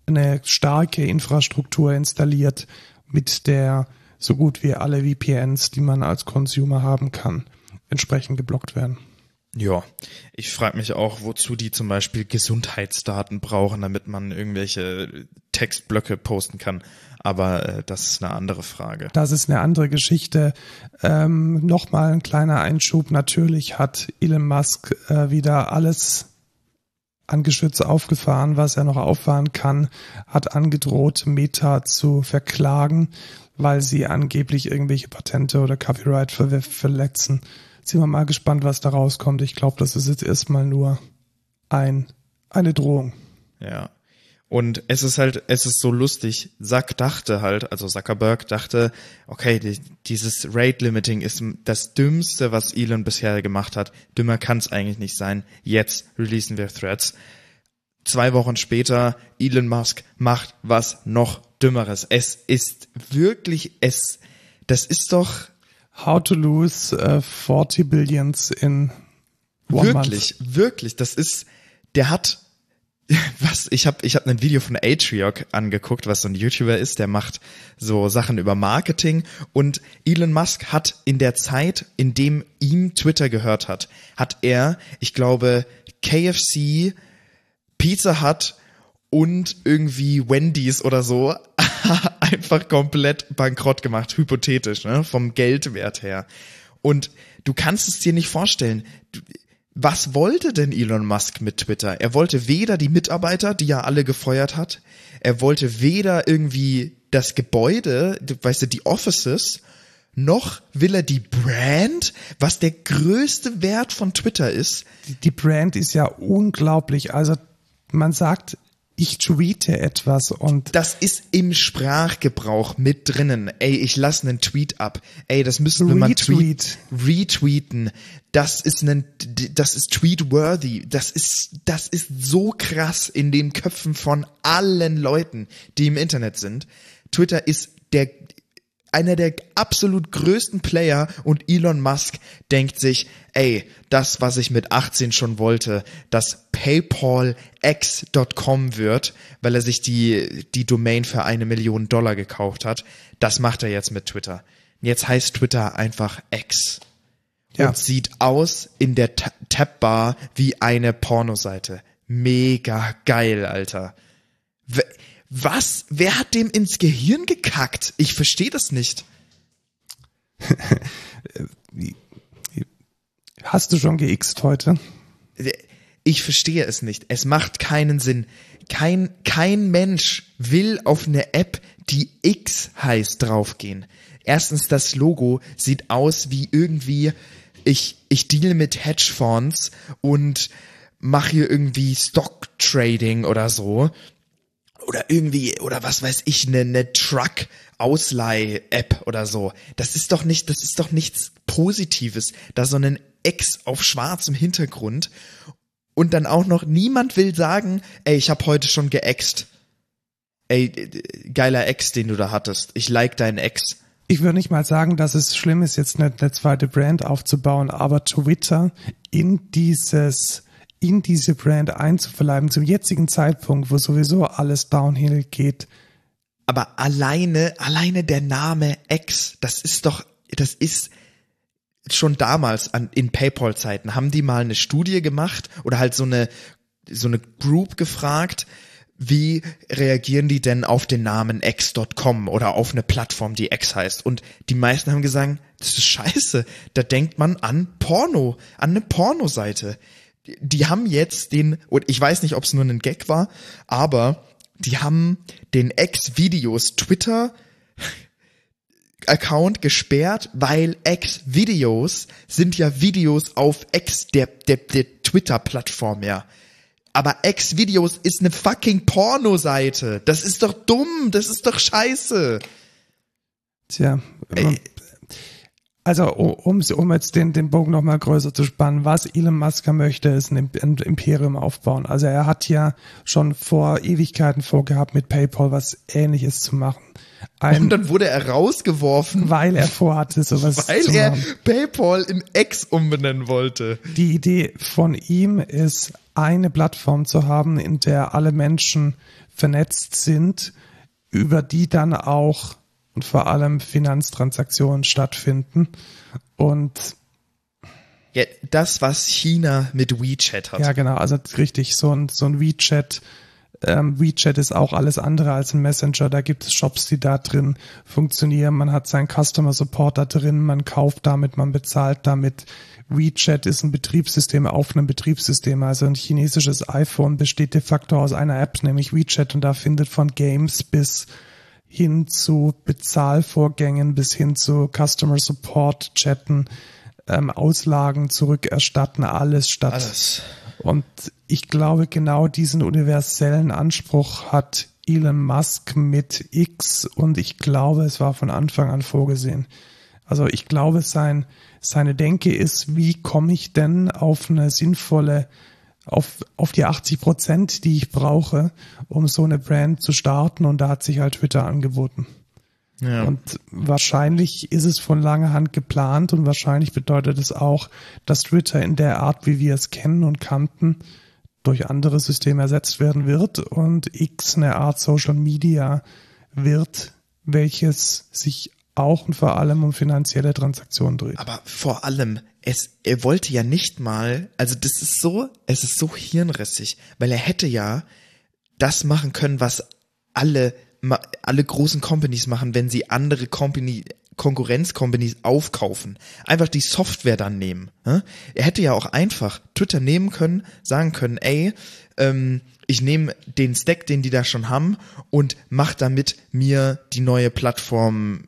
eine starke Infrastruktur installiert, mit der so gut wie alle VPNs, die man als Consumer haben kann, entsprechend geblockt werden. Ja, ich frage mich auch, wozu die zum Beispiel Gesundheitsdaten brauchen, damit man irgendwelche Textblöcke posten kann. Aber äh, das ist eine andere Frage. Das ist eine andere Geschichte. Ähm, Nochmal ein kleiner Einschub. Natürlich hat Elon Musk äh, wieder alles an Geschütz aufgefahren, was er noch auffahren kann, hat angedroht, Meta zu verklagen, weil sie angeblich irgendwelche Patente oder Copyright ver verletzen. Sind wir mal gespannt, was da rauskommt. Ich glaube, das ist jetzt erstmal nur ein, eine Drohung. Ja. Und es ist halt, es ist so lustig. Zack dachte halt, also Zuckerberg dachte, okay, die, dieses Rate Limiting ist das Dümmste, was Elon bisher gemacht hat. Dümmer kann es eigentlich nicht sein. Jetzt releasen wir Threads. Zwei Wochen später, Elon Musk macht was noch Dümmeres. Es ist wirklich, es, das ist doch How to lose uh, 40 billions in one wirklich, wirklich, das ist, der hat was? Ich habe ich habe ein Video von Atriok angeguckt, was so ein YouTuber ist, der macht so Sachen über Marketing. Und Elon Musk hat in der Zeit, in dem ihm Twitter gehört hat, hat er, ich glaube, KFC, Pizza Hut und irgendwie Wendy's oder so einfach komplett bankrott gemacht, hypothetisch, ne, vom Geldwert her. Und du kannst es dir nicht vorstellen. Was wollte denn Elon Musk mit Twitter? Er wollte weder die Mitarbeiter, die er alle gefeuert hat, er wollte weder irgendwie das Gebäude, weißt du, die Offices, noch will er die Brand, was der größte Wert von Twitter ist. Die Brand ist ja unglaublich. Also man sagt ich tweete etwas und Das ist im Sprachgebrauch mit drinnen. Ey, ich lasse einen Tweet ab. Ey, das müssen wir mal tweet, retweeten. Das ist ein, das ist tweetworthy. Das ist, das ist so krass in den Köpfen von allen Leuten, die im Internet sind. Twitter ist der, einer der absolut größten Player und Elon Musk denkt sich, ey, das, was ich mit 18 schon wollte, dass PayPalX.com wird, weil er sich die, die Domain für eine Million Dollar gekauft hat, das macht er jetzt mit Twitter. Jetzt heißt Twitter einfach X. Ja. Und sieht aus in der Tabbar wie eine Pornoseite. Mega geil, Alter. Was? Wer hat dem ins Gehirn gekackt? Ich verstehe das nicht. Hast du schon geixt heute? Ich verstehe es nicht. Es macht keinen Sinn. Kein, kein Mensch will auf eine App, die X heißt, draufgehen. Erstens, das Logo sieht aus wie irgendwie, ich, ich deal mit Hedgefonds und mache hier irgendwie Stock Trading oder so oder irgendwie, oder was weiß ich, eine, eine Truck-Ausleih-App oder so. Das ist doch nicht, das ist doch nichts Positives, da so ein Ex auf schwarzem Hintergrund und dann auch noch niemand will sagen, ey, ich habe heute schon geext. Ey, geiler Ex, den du da hattest. Ich like deinen Ex. Ich würde nicht mal sagen, dass es schlimm ist, jetzt eine, eine zweite Brand aufzubauen, aber Twitter in dieses in diese Brand einzuverleiben zum jetzigen Zeitpunkt, wo sowieso alles downhill geht. Aber alleine, alleine der Name X, das ist doch, das ist schon damals an, in PayPal-Zeiten, haben die mal eine Studie gemacht oder halt so eine, so eine Group gefragt, wie reagieren die denn auf den Namen X.com oder auf eine Plattform, die X heißt? Und die meisten haben gesagt, das ist scheiße. Da denkt man an Porno, an eine Pornoseite die haben jetzt den, und ich weiß nicht, ob es nur ein Gag war, aber die haben den Ex-Videos Twitter Account gesperrt, weil X-Videos sind ja Videos auf X, der, der, der Twitter-Plattform, ja. Aber X-Videos ist eine fucking Pornoseite. Das ist doch dumm, das ist doch scheiße. Tja, Ey, also um, um jetzt den, den Bogen nochmal größer zu spannen, was Elon Musk möchte, ist ein, Imperium aufbauen. Also er hat ja schon vor Ewigkeiten vorgehabt, mit PayPal was ähnliches zu machen. Ein, und dann wurde er rausgeworfen. Weil er vorhatte, sowas weil zu machen. Weil er PayPal in X umbenennen wollte. Die Idee von ihm ist, eine Plattform zu haben, in der alle Menschen vernetzt sind, über die dann auch und vor allem Finanztransaktionen stattfinden. Und ja, das, was China mit WeChat hat. Ja, genau, also richtig, so ein, so ein WeChat, ähm, WeChat ist auch alles andere als ein Messenger. Da gibt es Shops, die da drin funktionieren. Man hat seinen Customer Support da drin, man kauft damit, man bezahlt damit. WeChat ist ein Betriebssystem auf einem Betriebssystem. Also ein chinesisches iPhone besteht de facto aus einer App, nämlich WeChat, und da findet von Games bis hin zu Bezahlvorgängen bis hin zu Customer Support, Chatten, ähm, Auslagen zurückerstatten, alles statt. Alles. Und ich glaube, genau diesen universellen Anspruch hat Elon Musk mit X und ich glaube, es war von Anfang an vorgesehen. Also ich glaube, sein, seine Denke ist, wie komme ich denn auf eine sinnvolle auf, auf die 80 Prozent, die ich brauche, um so eine Brand zu starten. Und da hat sich halt Twitter angeboten. Ja. Und wahrscheinlich ist es von langer Hand geplant und wahrscheinlich bedeutet es auch, dass Twitter in der Art, wie wir es kennen und kannten, durch andere Systeme ersetzt werden wird und X eine Art Social Media wird, welches sich auch und vor allem um finanzielle Transaktionen dreht. Aber vor allem, es, er wollte ja nicht mal, also das ist so, es ist so hirnrissig, weil er hätte ja das machen können, was alle, alle großen Companies machen, wenn sie andere Company, Konkurrenz-Companies aufkaufen. Einfach die Software dann nehmen. Er hätte ja auch einfach Twitter nehmen können, sagen können, ey, ähm, ich nehme den Stack, den die da schon haben und mach damit mir die neue Plattform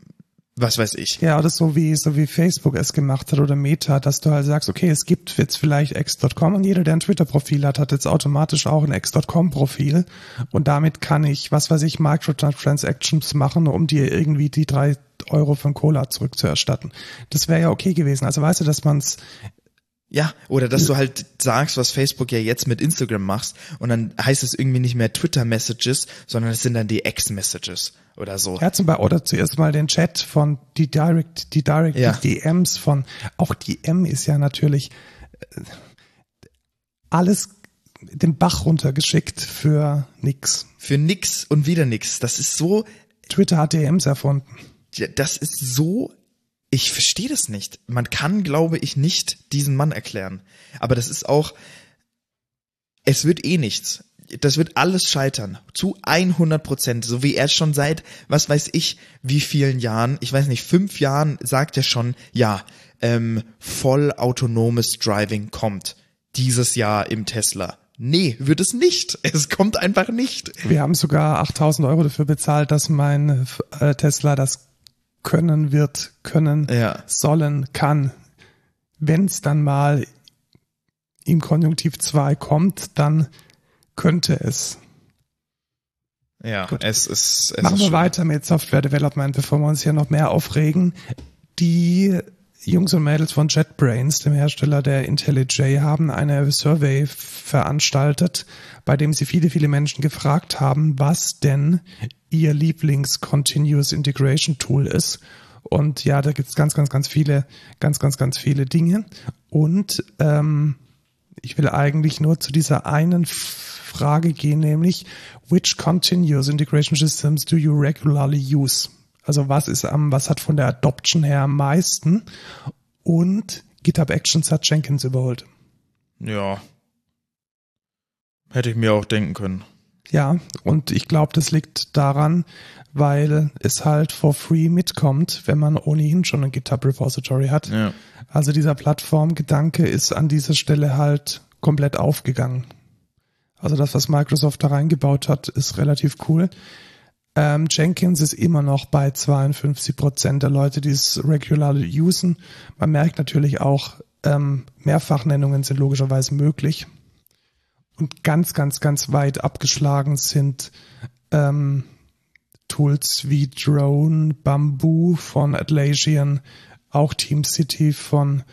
was weiß ich. Ja, oder so wie, so wie Facebook es gemacht hat oder Meta, dass du halt sagst, okay, es gibt jetzt vielleicht x.com und jeder, der ein Twitter-Profil hat, hat jetzt automatisch auch ein x.com-Profil und damit kann ich, was weiß ich, Microtransactions machen, um dir irgendwie die drei Euro von Cola zurückzuerstatten. Das wäre ja okay gewesen. Also weißt du, dass man es ja, oder dass du halt sagst, was Facebook ja jetzt mit Instagram machst und dann heißt es irgendwie nicht mehr Twitter Messages, sondern es sind dann die X-Messages oder so. Ja, zum Beispiel, oder zuerst mal den Chat von die Direct, die Direct, ja. die DMs von, auch die M ist ja natürlich äh, alles den Bach runtergeschickt für nix. Für nix und wieder nix. Das ist so. Twitter hat DMs erfunden. Ja, das ist so ich verstehe das nicht. Man kann, glaube ich, nicht diesen Mann erklären. Aber das ist auch, es wird eh nichts. Das wird alles scheitern. Zu 100 Prozent. So wie er schon seit, was weiß ich, wie vielen Jahren, ich weiß nicht, fünf Jahren sagt er schon, ja, ähm, voll autonomes Driving kommt dieses Jahr im Tesla. Nee, wird es nicht. Es kommt einfach nicht. Wir haben sogar 8000 Euro dafür bezahlt, dass mein äh, Tesla das können wird, können, ja. sollen, kann. Wenn es dann mal im Konjunktiv 2 kommt, dann könnte es. Ja, Gut. es ist. Es Machen ist wir weiter mit Software Development, bevor wir uns hier noch mehr aufregen. Die Jungs und Mädels von JetBrains, dem Hersteller der IntelliJ, haben eine Survey veranstaltet, bei dem sie viele, viele Menschen gefragt haben, was denn ihr Lieblings-Continuous Integration Tool ist. Und ja, da gibt's ganz, ganz, ganz viele, ganz, ganz, ganz viele Dinge. Und ähm, ich will eigentlich nur zu dieser einen Frage gehen, nämlich which continuous integration systems do you regularly use? Also was ist am, was hat von der Adoption her am meisten? Und GitHub Actions hat Jenkins überholt. Ja. Hätte ich mir auch denken können. Ja, und ich glaube, das liegt daran, weil es halt for free mitkommt, wenn man ohnehin schon ein GitHub Repository hat. Ja. Also dieser Plattformgedanke ist an dieser Stelle halt komplett aufgegangen. Also das, was Microsoft da reingebaut hat, ist relativ cool. Ähm, Jenkins ist immer noch bei 52 Prozent der Leute, die es regular usen. Man merkt natürlich auch, ähm, Mehrfachnennungen sind logischerweise möglich und ganz, ganz, ganz weit abgeschlagen sind ähm, Tools wie Drone, Bamboo von Atlassian, auch TeamCity von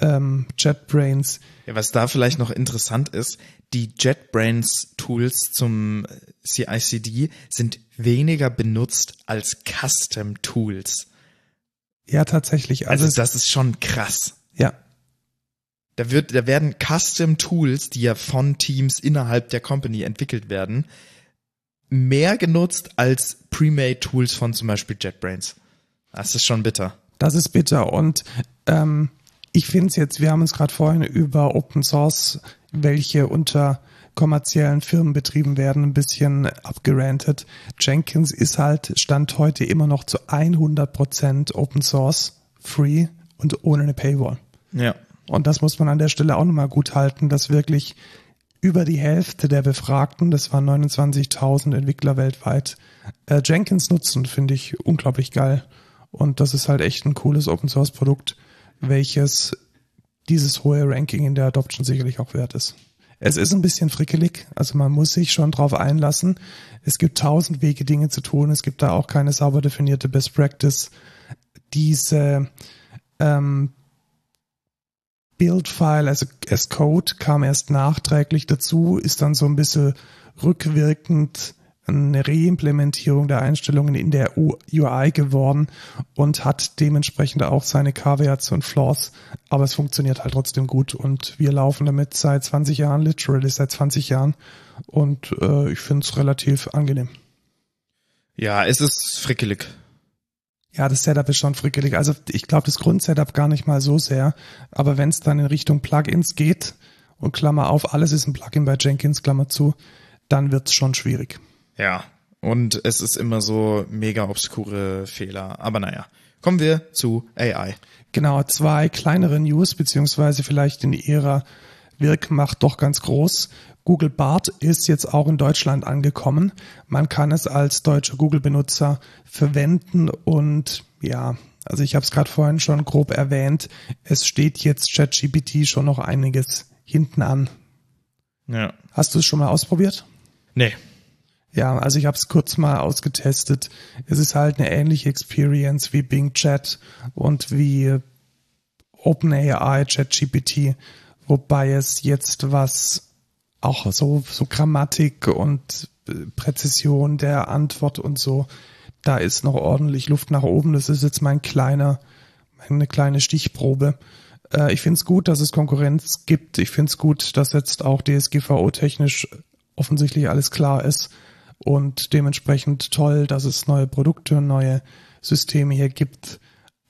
ähm, JetBrains. Ja, was da vielleicht noch interessant ist, die JetBrains Tools zum CICD sind weniger benutzt als Custom Tools. Ja, tatsächlich. Also, also das ist schon krass. Ja. Da wird, da werden Custom Tools, die ja von Teams innerhalb der Company entwickelt werden, mehr genutzt als Pre-Made Tools von zum Beispiel JetBrains. Das ist schon bitter. Das ist bitter und ähm, ich finde es jetzt, wir haben uns gerade vorhin über Open Source, welche unter kommerziellen Firmen betrieben werden, ein bisschen abgerantet. Jenkins ist halt, stand heute immer noch zu 100% Open Source, free und ohne eine Paywall. Ja. Und das muss man an der Stelle auch nochmal gut halten, dass wirklich über die Hälfte der Befragten, das waren 29.000 Entwickler weltweit, äh, Jenkins nutzen, finde ich unglaublich geil. Und das ist halt echt ein cooles Open Source Produkt, welches dieses hohe Ranking in der Adoption sicherlich auch wert ist. Es ist ein bisschen frickelig, also man muss sich schon drauf einlassen. Es gibt tausend Wege, Dinge zu tun. Es gibt da auch keine sauber definierte Best Practice. Diese ähm, Build-File also as Code kam erst nachträglich dazu, ist dann so ein bisschen rückwirkend eine Reimplementierung der Einstellungen in der UI geworden und hat dementsprechend auch seine Caveats und Flaws, aber es funktioniert halt trotzdem gut und wir laufen damit seit 20 Jahren, literally seit 20 Jahren und äh, ich finde es relativ angenehm. Ja, es ist frickelig. Ja, das Setup ist schon frickelig. Also ich glaube, das Grundsetup gar nicht mal so sehr. Aber wenn es dann in Richtung Plugins geht und Klammer auf, alles ist ein Plugin bei Jenkins, Klammer zu, dann wird's schon schwierig. Ja, und es ist immer so mega obskure Fehler. Aber naja, kommen wir zu AI. Genau, zwei kleinere News, beziehungsweise vielleicht in ihrer Wirkmacht doch ganz groß. Google Bart ist jetzt auch in Deutschland angekommen. Man kann es als deutscher Google-Benutzer verwenden und Ja, also ich habe es gerade vorhin schon grob erwähnt. Es steht jetzt ChatGPT schon noch einiges hinten an. Ja. Hast du es schon mal ausprobiert? Nee. Ja, also ich habe es kurz mal ausgetestet. Es ist halt eine ähnliche Experience wie Bing Chat und wie OpenAI ChatGPT, wobei es jetzt was auch so so Grammatik und Präzision der Antwort und so, da ist noch ordentlich Luft nach oben. Das ist jetzt mein kleiner, meine kleine Stichprobe. Äh, ich finde es gut, dass es Konkurrenz gibt. Ich finde es gut, dass jetzt auch DSGVO-technisch offensichtlich alles klar ist und dementsprechend toll, dass es neue Produkte und neue Systeme hier gibt.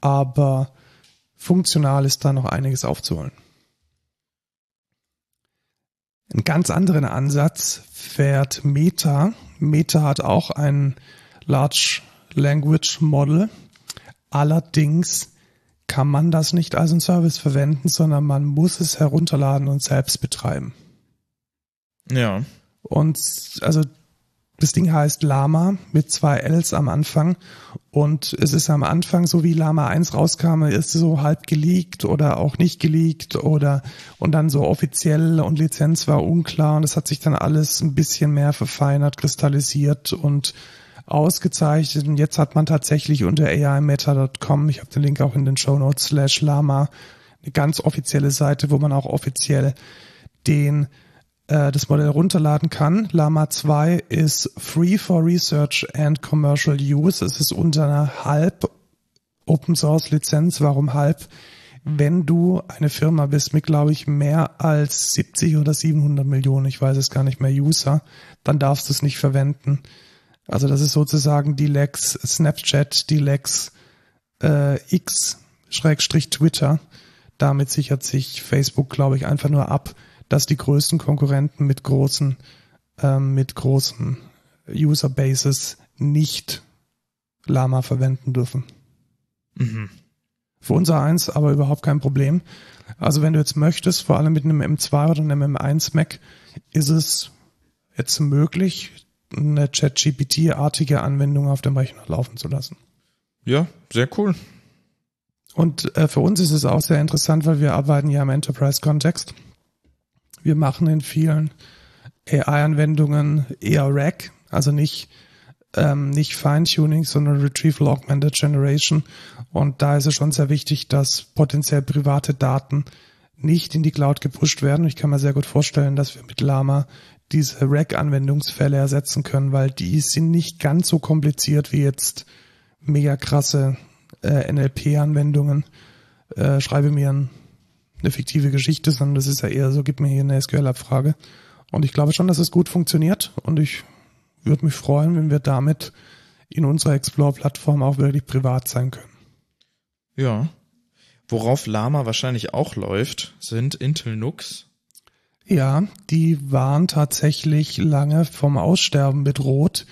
Aber funktional ist da noch einiges aufzuholen. Einen ganz anderen Ansatz fährt Meta. Meta hat auch ein Large Language Model. Allerdings kann man das nicht als ein Service verwenden, sondern man muss es herunterladen und selbst betreiben. Ja. Und also das Ding heißt Lama mit zwei Ls am Anfang. Und es ist am Anfang, so wie Lama 1 rauskam, ist so halb geleakt oder auch nicht geleakt oder und dann so offiziell und Lizenz war unklar und es hat sich dann alles ein bisschen mehr verfeinert, kristallisiert und ausgezeichnet. Und jetzt hat man tatsächlich unter aimeta.com, ich habe den Link auch in den Show Notes slash Lama, eine ganz offizielle Seite, wo man auch offiziell den äh, das Modell runterladen kann. Lama 2 ist free for research and commercial use. Es ist unter einer halb Open Source Lizenz. Warum halb? Wenn du eine Firma bist mit, glaube ich, mehr als 70 oder 700 Millionen, ich weiß es gar nicht mehr, User, dann darfst du es nicht verwenden. Also das ist sozusagen die Lex Snapchat, die Lex äh, X Schrägstrich Twitter. Damit sichert sich Facebook, glaube ich, einfach nur ab, dass die größten Konkurrenten mit großen, ähm, mit großen Userbases nicht Lama verwenden dürfen. Mhm. Für unser eins aber überhaupt kein Problem. Also wenn du jetzt möchtest, vor allem mit einem M2 oder einem M1 Mac, ist es jetzt möglich, eine ChatGPT-artige Anwendung auf dem Rechner laufen zu lassen. Ja, sehr cool. Und äh, für uns ist es auch sehr interessant, weil wir arbeiten ja im Enterprise-Kontext. Wir machen in vielen AI-Anwendungen eher RAG, also nicht, ähm, nicht Feintuning, sondern Retrieval Augmented Generation. Und da ist es schon sehr wichtig, dass potenziell private Daten nicht in die Cloud gepusht werden. Ich kann mir sehr gut vorstellen, dass wir mit Lama diese RAG-Anwendungsfälle ersetzen können, weil die sind nicht ganz so kompliziert wie jetzt mega krasse äh, NLP-Anwendungen. Äh, schreibe mir ein eine fiktive Geschichte, sondern das ist ja eher so, gib mir hier eine SQL-Abfrage. Und ich glaube schon, dass es gut funktioniert und ich würde mich freuen, wenn wir damit in unserer Explore-Plattform auch wirklich privat sein können. Ja. Worauf Lama wahrscheinlich auch läuft, sind Intel NUCs. Ja, die waren tatsächlich lange vom Aussterben bedroht.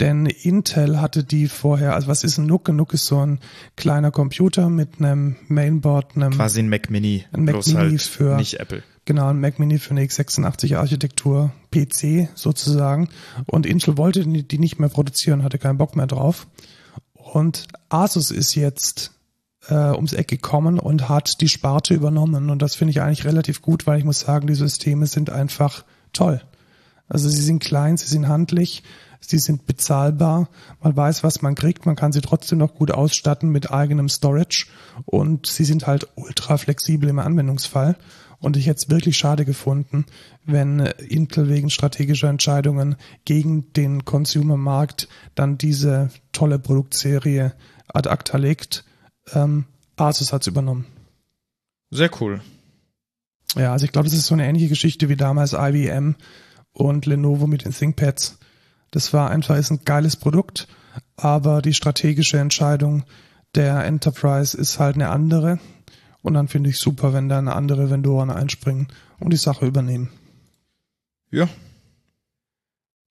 Denn Intel hatte die vorher, also was ist ein NUC? Ein NUC ist so ein kleiner Computer mit einem Mainboard, einem quasi ein Mac Mini, ein Mac Mini halt für nicht Apple. Genau, ein Mac Mini für eine x86 Architektur PC sozusagen. Und Intel wollte die nicht mehr produzieren, hatte keinen Bock mehr drauf. Und Asus ist jetzt äh, ums Eck gekommen und hat die Sparte übernommen. Und das finde ich eigentlich relativ gut, weil ich muss sagen, die Systeme sind einfach toll. Also sie sind klein, sie sind handlich, Sie sind bezahlbar. Man weiß, was man kriegt. Man kann sie trotzdem noch gut ausstatten mit eigenem Storage. Und sie sind halt ultra flexibel im Anwendungsfall. Und ich hätte es wirklich schade gefunden, wenn Intel wegen strategischer Entscheidungen gegen den Consumer-Markt dann diese tolle Produktserie ad acta legt. Ähm, Asus hat's übernommen. Sehr cool. Ja, also ich glaube, das ist so eine ähnliche Geschichte wie damals IBM und Lenovo mit den ThinkPads. Das war einfach ist ein geiles Produkt, aber die strategische Entscheidung der Enterprise ist halt eine andere. Und dann finde ich super, wenn da eine andere Vendoren einspringen und die Sache übernehmen. Ja.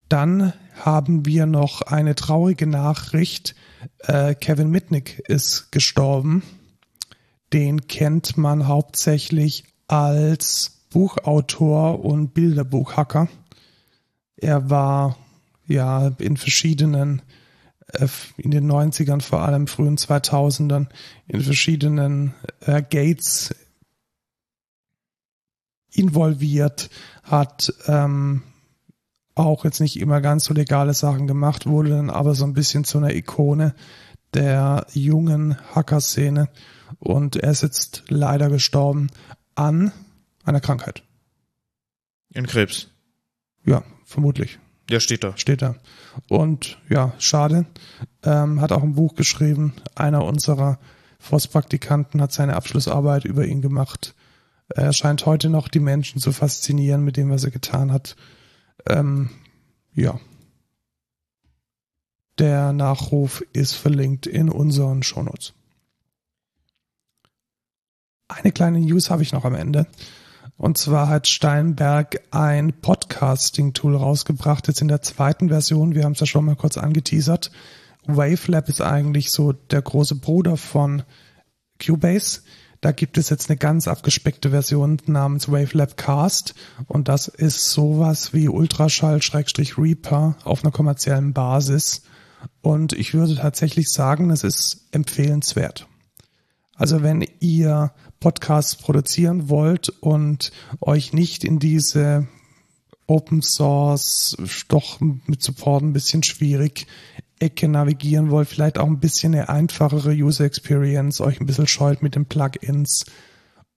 Dann haben wir noch eine traurige Nachricht. Äh, Kevin Mitnick ist gestorben. Den kennt man hauptsächlich als Buchautor und Bilderbuchhacker. Er war ja in verschiedenen äh, in den 90ern, vor allem frühen 2000ern, in verschiedenen äh, Gates involviert, hat ähm, auch jetzt nicht immer ganz so legale Sachen gemacht, wurde dann aber so ein bisschen zu einer Ikone der jungen Hacker-Szene und er ist jetzt leider gestorben an einer Krankheit. In Krebs. Ja, vermutlich. Ja, steht da. Steht da. Und ja, schade. Ähm, hat auch ein Buch geschrieben. Einer unserer Forstpraktikanten hat seine Abschlussarbeit über ihn gemacht. Er scheint heute noch die Menschen zu faszinieren mit dem, was er getan hat. Ähm, ja. Der Nachruf ist verlinkt in unseren Shownotes. Eine kleine News habe ich noch am Ende. Und zwar hat Steinberg ein Podcasting-Tool rausgebracht, jetzt in der zweiten Version. Wir haben es ja schon mal kurz angeteasert. Wavelab ist eigentlich so der große Bruder von Cubase. Da gibt es jetzt eine ganz abgespeckte Version namens Wavelab Cast und das ist sowas wie Ultraschall-Reaper auf einer kommerziellen Basis. Und ich würde tatsächlich sagen, es ist empfehlenswert. Also wenn ihr Podcasts produzieren wollt und euch nicht in diese Open Source, doch mit Support ein bisschen schwierig, Ecke navigieren wollt, vielleicht auch ein bisschen eine einfachere User Experience, euch ein bisschen scheut mit den Plugins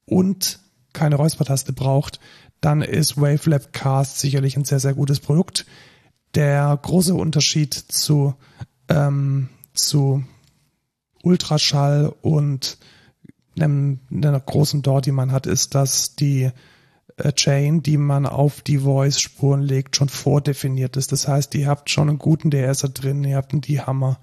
und keine Räuspertaste braucht, dann ist Wavelab Cast sicherlich ein sehr, sehr gutes Produkt. Der große Unterschied zu, ähm, zu Ultraschall und einem, einer großen Door, die man hat, ist, dass die äh, Chain, die man auf die Voice-Spuren legt, schon vordefiniert ist. Das heißt, ihr habt schon einen guten DSer drin, ihr habt einen D-Hammer,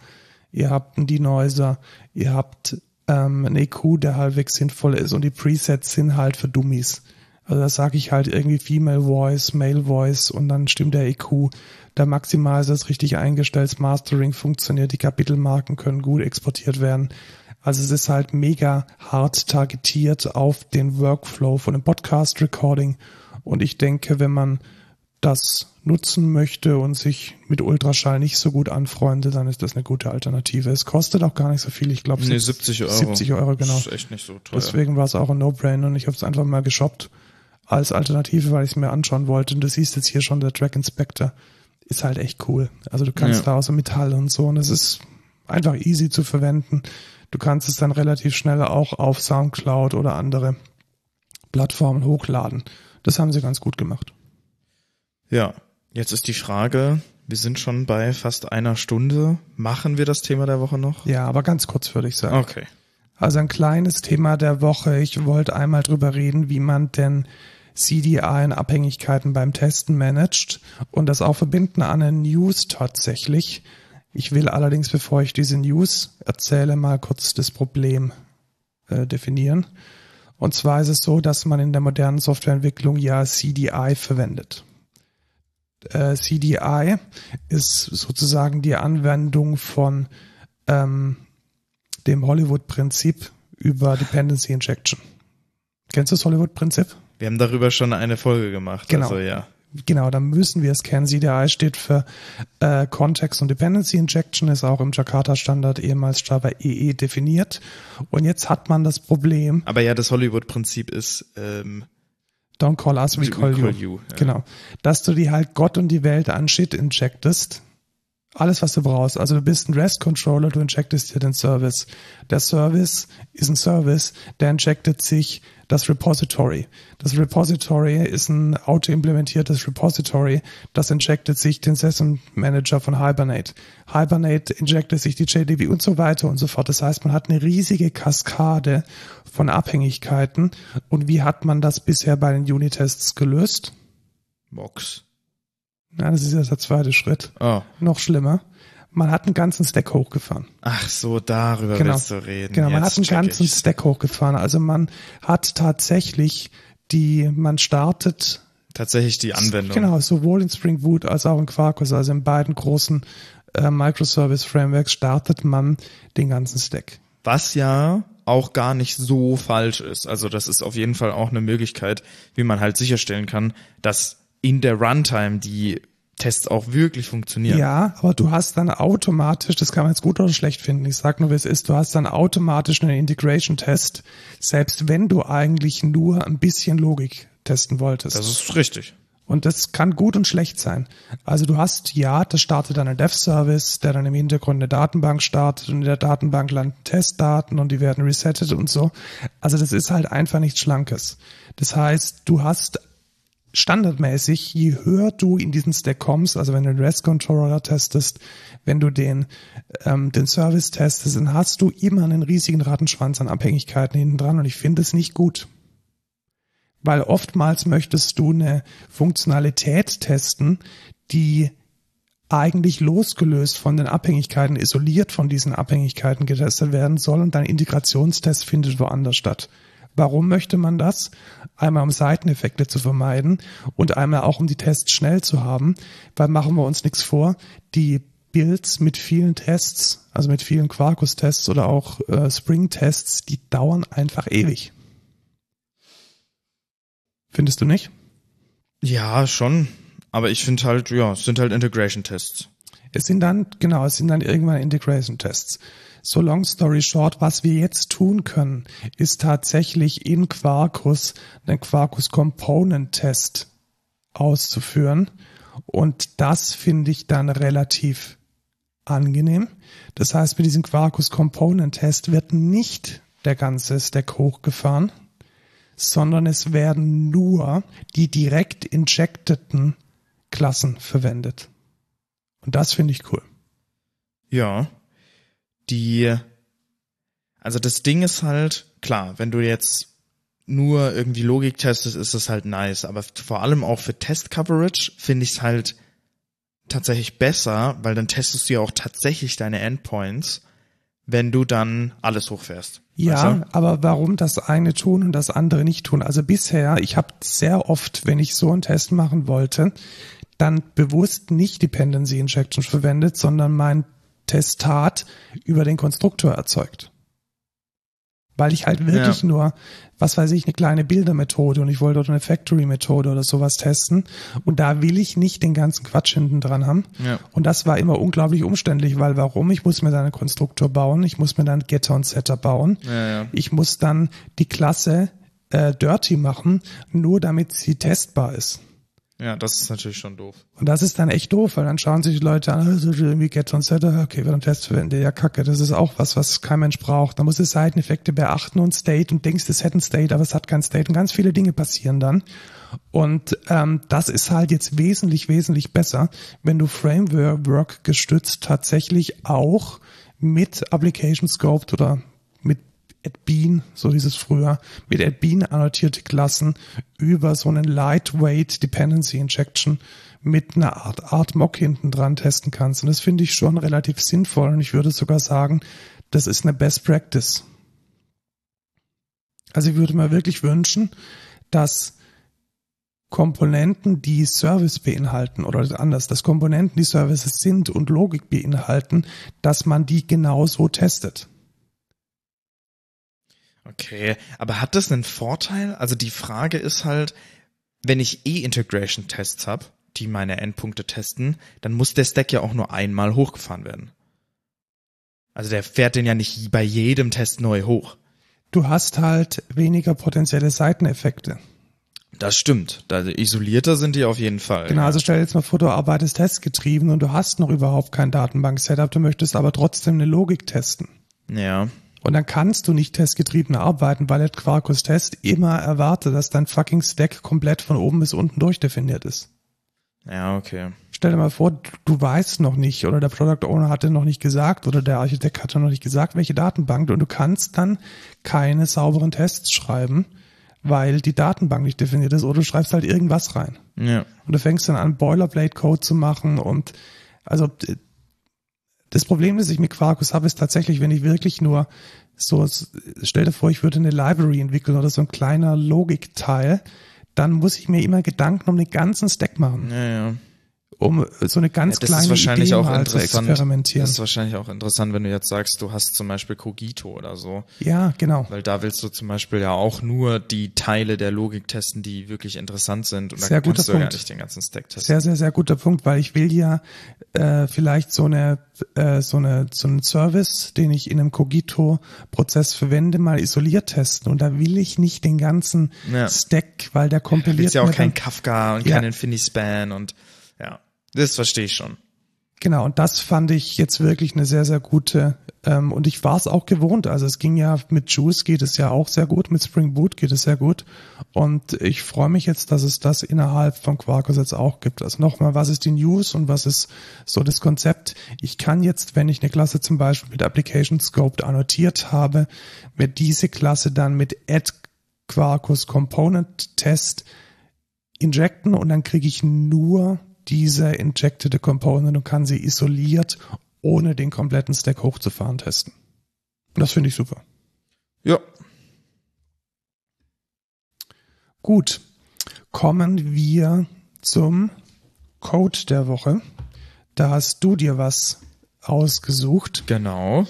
ihr habt einen D-Noiser, ihr habt ähm, einen EQ, der halbwegs sinnvoll ist und die Presets sind halt für Dummies. Also da sage ich halt irgendwie Female Voice, Male Voice und dann stimmt der EQ. Der Maximizer ist richtig eingestellt, das Mastering funktioniert, die Kapitelmarken können gut exportiert werden. Also es ist halt mega hart targetiert auf den Workflow von dem Podcast Recording. Und ich denke, wenn man das nutzen möchte und sich mit Ultraschall nicht so gut anfreundet, dann ist das eine gute Alternative. Es kostet auch gar nicht so viel. Ich glaube, nee, 70 Euro. 70 Euro, genau. Das ist echt nicht so teuer. Deswegen war es auch ein No-Brainer und ich habe es einfach mal geshoppt als Alternative, weil ich es mir anschauen wollte. Und du siehst jetzt hier schon, der Track Inspector ist halt echt cool. Also du kannst ja. da außer Metall und so und es ist einfach easy zu verwenden. Du kannst es dann relativ schnell auch auf Soundcloud oder andere Plattformen hochladen. Das haben sie ganz gut gemacht. Ja, jetzt ist die Frage, wir sind schon bei fast einer Stunde. Machen wir das Thema der Woche noch? Ja, aber ganz kurz würde ich sagen. Okay. Also ein kleines Thema der Woche. Ich wollte einmal drüber reden, wie man denn CDI in Abhängigkeiten beim Testen managt und das auch verbinden an eine News tatsächlich. Ich will allerdings, bevor ich diese News erzähle, mal kurz das Problem äh, definieren. Und zwar ist es so, dass man in der modernen Softwareentwicklung ja CDI verwendet. Äh, CDI ist sozusagen die Anwendung von ähm, dem Hollywood-Prinzip über Dependency Injection. Kennst du das Hollywood-Prinzip? Wir haben darüber schon eine Folge gemacht. Genau. Also, ja genau, da müssen wir es kennen. CDI steht für äh, Context und Dependency Injection, ist auch im Jakarta-Standard ehemals Java EE definiert. Und jetzt hat man das Problem. Aber ja, das Hollywood-Prinzip ist ähm, Don't call us, we call, call you. you ja. Genau. Dass du die halt Gott und die Welt an Shit injectest. Alles, was du brauchst. Also du bist ein REST-Controller, du injectest dir den Service. Der Service ist ein Service, der injectet sich das Repository. Das Repository ist ein auto-implementiertes Repository, das injectet sich den Session Manager von Hibernate. Hibernate injectet sich die JDB und so weiter und so fort. Das heißt, man hat eine riesige Kaskade von Abhängigkeiten. Und wie hat man das bisher bei den Unitests gelöst? Box. Ja, das ist jetzt der zweite Schritt. Oh. Noch schlimmer man hat einen ganzen Stack hochgefahren. Ach so, darüber genau. willst du reden. Genau, man Jetzt hat einen ganzen ich's. Stack hochgefahren. Also man hat tatsächlich die, man startet tatsächlich die Anwendung. Genau, sowohl in Spring Boot als auch in Quarkus, also in beiden großen äh, Microservice Frameworks startet man den ganzen Stack. Was ja auch gar nicht so falsch ist. Also das ist auf jeden Fall auch eine Möglichkeit, wie man halt sicherstellen kann, dass in der Runtime die Tests auch wirklich funktionieren. Ja, aber du hast dann automatisch, das kann man jetzt gut oder schlecht finden, ich sag nur, wie es ist, du hast dann automatisch einen Integration-Test, selbst wenn du eigentlich nur ein bisschen Logik testen wolltest. Das ist richtig. Und das kann gut und schlecht sein. Also du hast, ja, das startet dann ein Dev-Service, der dann im Hintergrund eine Datenbank startet und in der Datenbank landen Testdaten und die werden resettet und so. Also das ist halt einfach nichts Schlankes. Das heißt, du hast standardmäßig, je höher du in diesen Stack kommst, also wenn du den REST-Controller testest, wenn du den, ähm, den Service testest, dann hast du immer einen riesigen Rattenschwanz an Abhängigkeiten hinten dran und ich finde es nicht gut. Weil oftmals möchtest du eine Funktionalität testen, die eigentlich losgelöst von den Abhängigkeiten, isoliert von diesen Abhängigkeiten getestet werden soll und dein Integrationstest findet woanders statt. Warum möchte man das? Einmal um Seiteneffekte zu vermeiden und einmal auch um die Tests schnell zu haben, weil machen wir uns nichts vor, die Builds mit vielen Tests, also mit vielen Quarkus-Tests oder auch äh, Spring-Tests, die dauern einfach ewig. Findest du nicht? Ja, schon. Aber ich finde halt, ja, es sind halt Integration-Tests. Es sind dann, genau, es sind dann irgendwann Integration-Tests. So long story short, was wir jetzt tun können, ist tatsächlich in Quarkus einen Quarkus Component Test auszuführen. Und das finde ich dann relativ angenehm. Das heißt, mit diesem Quarkus Component Test wird nicht der ganze Stack hochgefahren, sondern es werden nur die direkt injecteten Klassen verwendet. Und das finde ich cool. Ja, die, also das Ding ist halt, klar, wenn du jetzt nur irgendwie Logik testest, ist das halt nice, aber vor allem auch für Test-Coverage finde ich es halt tatsächlich besser, weil dann testest du ja auch tatsächlich deine Endpoints, wenn du dann alles hochfährst. Ja, weißt du? aber warum das eine tun und das andere nicht tun? Also bisher, ich habe sehr oft, wenn ich so einen Test machen wollte, dann bewusst nicht Dependency Injection verwendet, sondern mein Testat über den Konstruktor erzeugt. Weil ich halt wirklich ja. nur, was weiß ich, eine kleine Bildermethode und ich wollte dort eine Factory-Methode oder sowas testen. Und da will ich nicht den ganzen Quatsch hinten dran haben. Ja. Und das war immer unglaublich umständlich, weil warum? Ich muss mir dann einen Konstruktor bauen, ich muss mir dann Getter und Setter bauen. Ja, ich muss dann die Klasse äh, dirty machen, nur damit sie testbar ist. Ja, das ist natürlich schon doof. Und das ist dann echt doof, weil dann schauen sich die Leute an, also irgendwie Get on Setter, okay, wir haben Test verwenden, ja kacke, das ist auch was, was kein Mensch braucht. Da muss es Seiteneffekte beachten und State und denkst, es hätte ein State, aber es hat kein State und ganz viele Dinge passieren dann. Und ähm, das ist halt jetzt wesentlich, wesentlich besser, wenn du Framework gestützt tatsächlich auch mit Application Scoped oder AdBean, so hieß es früher, mit AdBean annotierte Klassen über so einen Lightweight Dependency Injection mit einer Art Art Mock hinten dran testen kannst. Und das finde ich schon relativ sinnvoll und ich würde sogar sagen, das ist eine Best Practice. Also ich würde mir wirklich wünschen, dass Komponenten, die Service beinhalten oder anders, dass Komponenten, die Services sind und Logik beinhalten, dass man die genauso testet. Okay, aber hat das einen Vorteil? Also die Frage ist halt, wenn ich eh Integration-Tests habe, die meine Endpunkte testen, dann muss der Stack ja auch nur einmal hochgefahren werden. Also der fährt den ja nicht bei jedem Test neu hoch. Du hast halt weniger potenzielle Seiteneffekte. Das stimmt. Da isolierter sind die auf jeden Fall. Genau, also stell dir jetzt mal vor, du arbeitest testgetrieben und du hast noch überhaupt kein Datenbank-Setup, du möchtest aber trotzdem eine Logik testen. Ja. Und dann kannst du nicht testgetrieben arbeiten, weil der Quarkus Test immer erwartet, dass dein fucking Stack komplett von oben bis unten durchdefiniert ist. Ja, okay. Stell dir mal vor, du weißt noch nicht oder der Product Owner hatte noch nicht gesagt oder der Architekt hatte noch nicht gesagt, welche Datenbank und du kannst dann keine sauberen Tests schreiben, weil die Datenbank nicht definiert ist oder du schreibst halt irgendwas rein. Ja. Und du fängst dann an Boilerplate Code zu machen und also das Problem, das ich mit Quarkus habe, ist tatsächlich, wenn ich wirklich nur so, stell dir vor, ich würde eine Library entwickeln oder so ein kleiner Logikteil, dann muss ich mir immer Gedanken um den ganzen Stack machen. Ja, ja. Um so eine ganz Ja, das kleine ist wahrscheinlich Idee auch mal zu interessant. experimentieren. Das ist wahrscheinlich auch interessant, wenn du jetzt sagst, du hast zum Beispiel Cogito oder so. ja, genau. Weil da willst du zum Beispiel ja auch nur die Teile der Logik testen, die wirklich interessant sind. Und Sehr da kannst guter du ja Punkt. gar nicht den ganzen Stack testen. Sehr, sehr, sehr guter Punkt, weil ich will ja äh, vielleicht so eine äh, so eine so einen Service, den ich in einem Cogito-Prozess verwende, mal isoliert testen. Und da will ich nicht den ganzen Ja. Stack, weil der Du kompiliert willst ja auch kein Kafka und Ja. kein InfiniSpan und das verstehe ich schon. Genau, und das fand ich jetzt wirklich eine sehr, sehr gute, ähm, und ich war es auch gewohnt. Also es ging ja mit Juice geht es ja auch sehr gut, mit Spring Boot geht es sehr gut. Und ich freue mich jetzt, dass es das innerhalb von Quarkus jetzt auch gibt. Also nochmal, was ist die News und was ist so das Konzept? Ich kann jetzt, wenn ich eine Klasse zum Beispiel mit Application Scoped annotiert habe, mir diese Klasse dann mit Add Quarkus Component Test injecten und dann kriege ich nur diese injected Component und kann sie isoliert ohne den kompletten Stack hochzufahren testen. Und das finde ich super. Ja, Gut, kommen wir zum Code der Woche. Da hast du dir was ausgesucht. genau.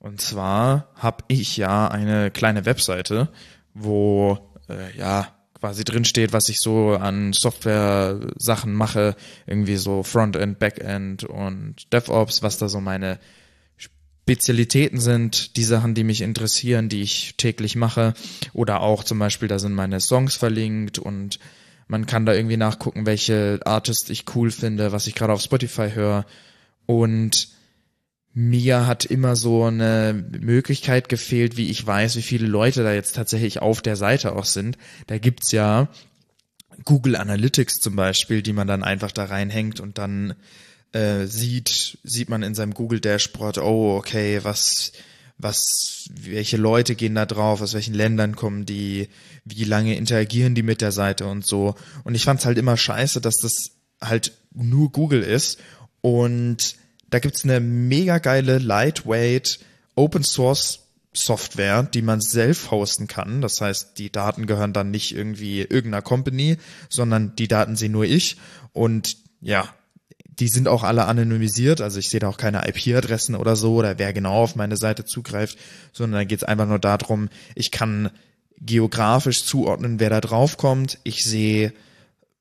Und zwar habe ich ja eine kleine Webseite, wo äh, ja quasi drin steht, was ich so an Software-Sachen mache, irgendwie so Frontend, Backend und DevOps, was da so meine Spezialitäten sind, die Sachen, die mich interessieren, die ich täglich mache. Oder auch zum Beispiel, da sind meine Songs verlinkt und man kann da irgendwie nachgucken, welche Artists ich cool finde, was ich gerade auf Spotify höre. Und mir hat immer so eine Möglichkeit gefehlt, wie ich weiß, wie viele Leute da jetzt tatsächlich auf der Seite auch sind. Da gibt's ja Google Analytics zum Beispiel, die man dann einfach da reinhängt und dann äh, sieht, sieht man in seinem Google Dashboard, oh, okay, was, was, welche Leute gehen da drauf, aus welchen Ländern kommen die, wie lange interagieren die mit der Seite und so. Und ich fand's halt immer scheiße, dass das halt nur Google ist und da gibt's eine mega geile, lightweight, Open Source Software, die man self hosten kann. Das heißt, die Daten gehören dann nicht irgendwie irgendeiner Company, sondern die Daten sehe nur ich. Und ja, die sind auch alle anonymisiert. Also ich sehe da auch keine IP-Adressen oder so oder wer genau auf meine Seite zugreift, sondern da geht's einfach nur darum, ich kann geografisch zuordnen, wer da drauf kommt. Ich sehe,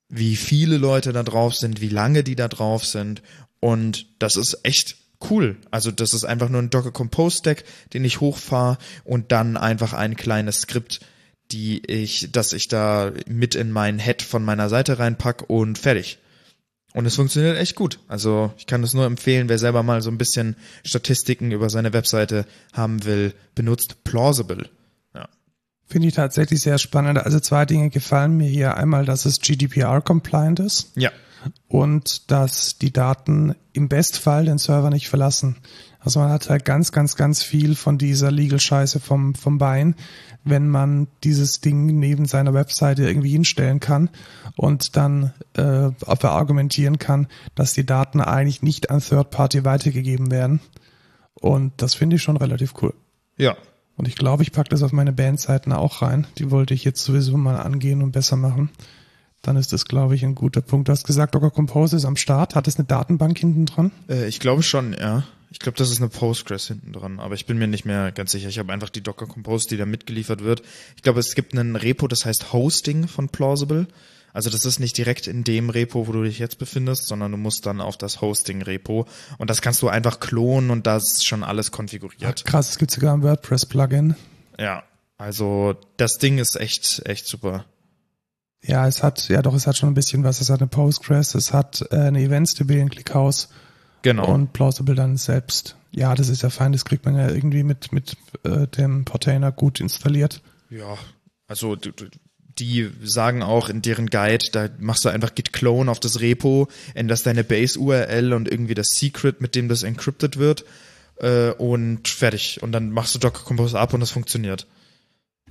wie viele Leute da drauf sind, wie lange die da drauf sind. Und das ist echt cool. Also das ist einfach nur ein Docker Compose Stack, den ich hochfahre und dann einfach ein kleines Skript, die ich, dass ich da mit in meinen Head von meiner Seite reinpack und fertig. Und es funktioniert echt gut. Also ich kann es nur empfehlen, wer selber mal so ein bisschen Statistiken über seine Webseite haben will, benutzt Plausible. Finde ich tatsächlich sehr spannend. Also zwei Dinge gefallen mir hier. Einmal, dass es GDPR-compliant ist Ja. und dass die Daten im Bestfall den Server nicht verlassen. Also man hat halt ganz, ganz, ganz viel von dieser Legal-Scheiße vom, vom Bein, wenn man dieses Ding neben seiner Webseite irgendwie hinstellen kann und dann äh, verargumentieren kann, dass die Daten eigentlich nicht an Third Party weitergegeben werden. Und das finde ich schon relativ cool. Ja. Und ich glaube, ich packe das auf meine Bandseiten auch rein. Die wollte ich jetzt sowieso mal angehen und besser machen. Dann ist das, glaube ich, ein guter Punkt. Du hast gesagt, Docker Compose ist am Start. Hat es eine Datenbank hinten dran? Äh, ich glaube schon, ja. Ich glaube, das ist eine Postgres hinten dran, aber ich bin mir nicht mehr ganz sicher. Ich habe einfach die Docker Compose, die da mitgeliefert wird. Ich glaube, es gibt einen Repo, das heißt Hosting von Plausible. Also das ist nicht direkt in dem Repo, wo du dich jetzt befindest, sondern du musst dann auf das Hosting-Repo und das kannst du einfach klonen und da ist schon alles konfiguriert. Krass, es gibt sogar ein WordPress-Plugin. Ja, also das Ding ist echt, echt super. Ja, es hat, ja doch, es hat schon ein bisschen was. Es hat eine Postgres, es hat äh, eine Events-DB, ein ClickHouse Genau. und Plausible dann selbst. Ja, das ist ja fein, das kriegt man ja irgendwie mit, mit äh, dem Portainer gut installiert. Ja, also du- du- die sagen auch in deren Guide, da machst du einfach git clone auf das Repo, änderst deine Base URL und irgendwie das Secret, mit dem das encrypted wird äh, und fertig. Und dann machst du Docker Compose ab und das funktioniert.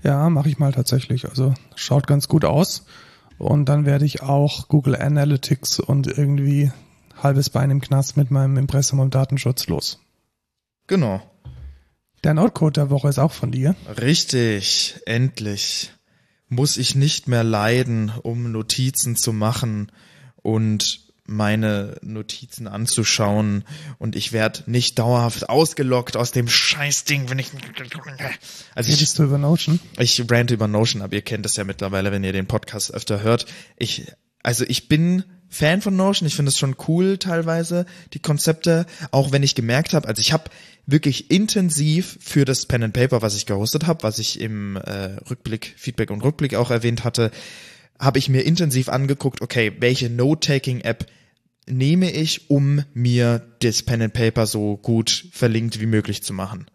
Ja, mache ich mal tatsächlich. Also schaut ganz gut aus. Und dann werde ich auch Google Analytics und irgendwie halbes Bein im Knast mit meinem Impressum und Datenschutz los. Genau. Der Notecode der Woche ist auch von dir. Richtig, endlich muss ich nicht mehr leiden, um Notizen zu machen und meine Notizen anzuschauen und ich werde nicht dauerhaft ausgelockt aus dem Scheißding, wenn ich also ich, du über Notion? Ich rante über Notion, aber ihr kennt das ja mittlerweile, wenn ihr den Podcast öfter hört. Ich also ich bin Fan von Notion. Ich finde es schon cool teilweise, die Konzepte, auch wenn ich gemerkt habe, also ich habe wirklich intensiv für das Pen and Paper, was ich gehostet habe, was ich im äh, Rückblick, Feedback und Rückblick auch erwähnt hatte, habe ich mir intensiv angeguckt, okay, welche Note-Taking-App nehme ich, um mir das Pen and Paper so gut verlinkt wie möglich zu machen.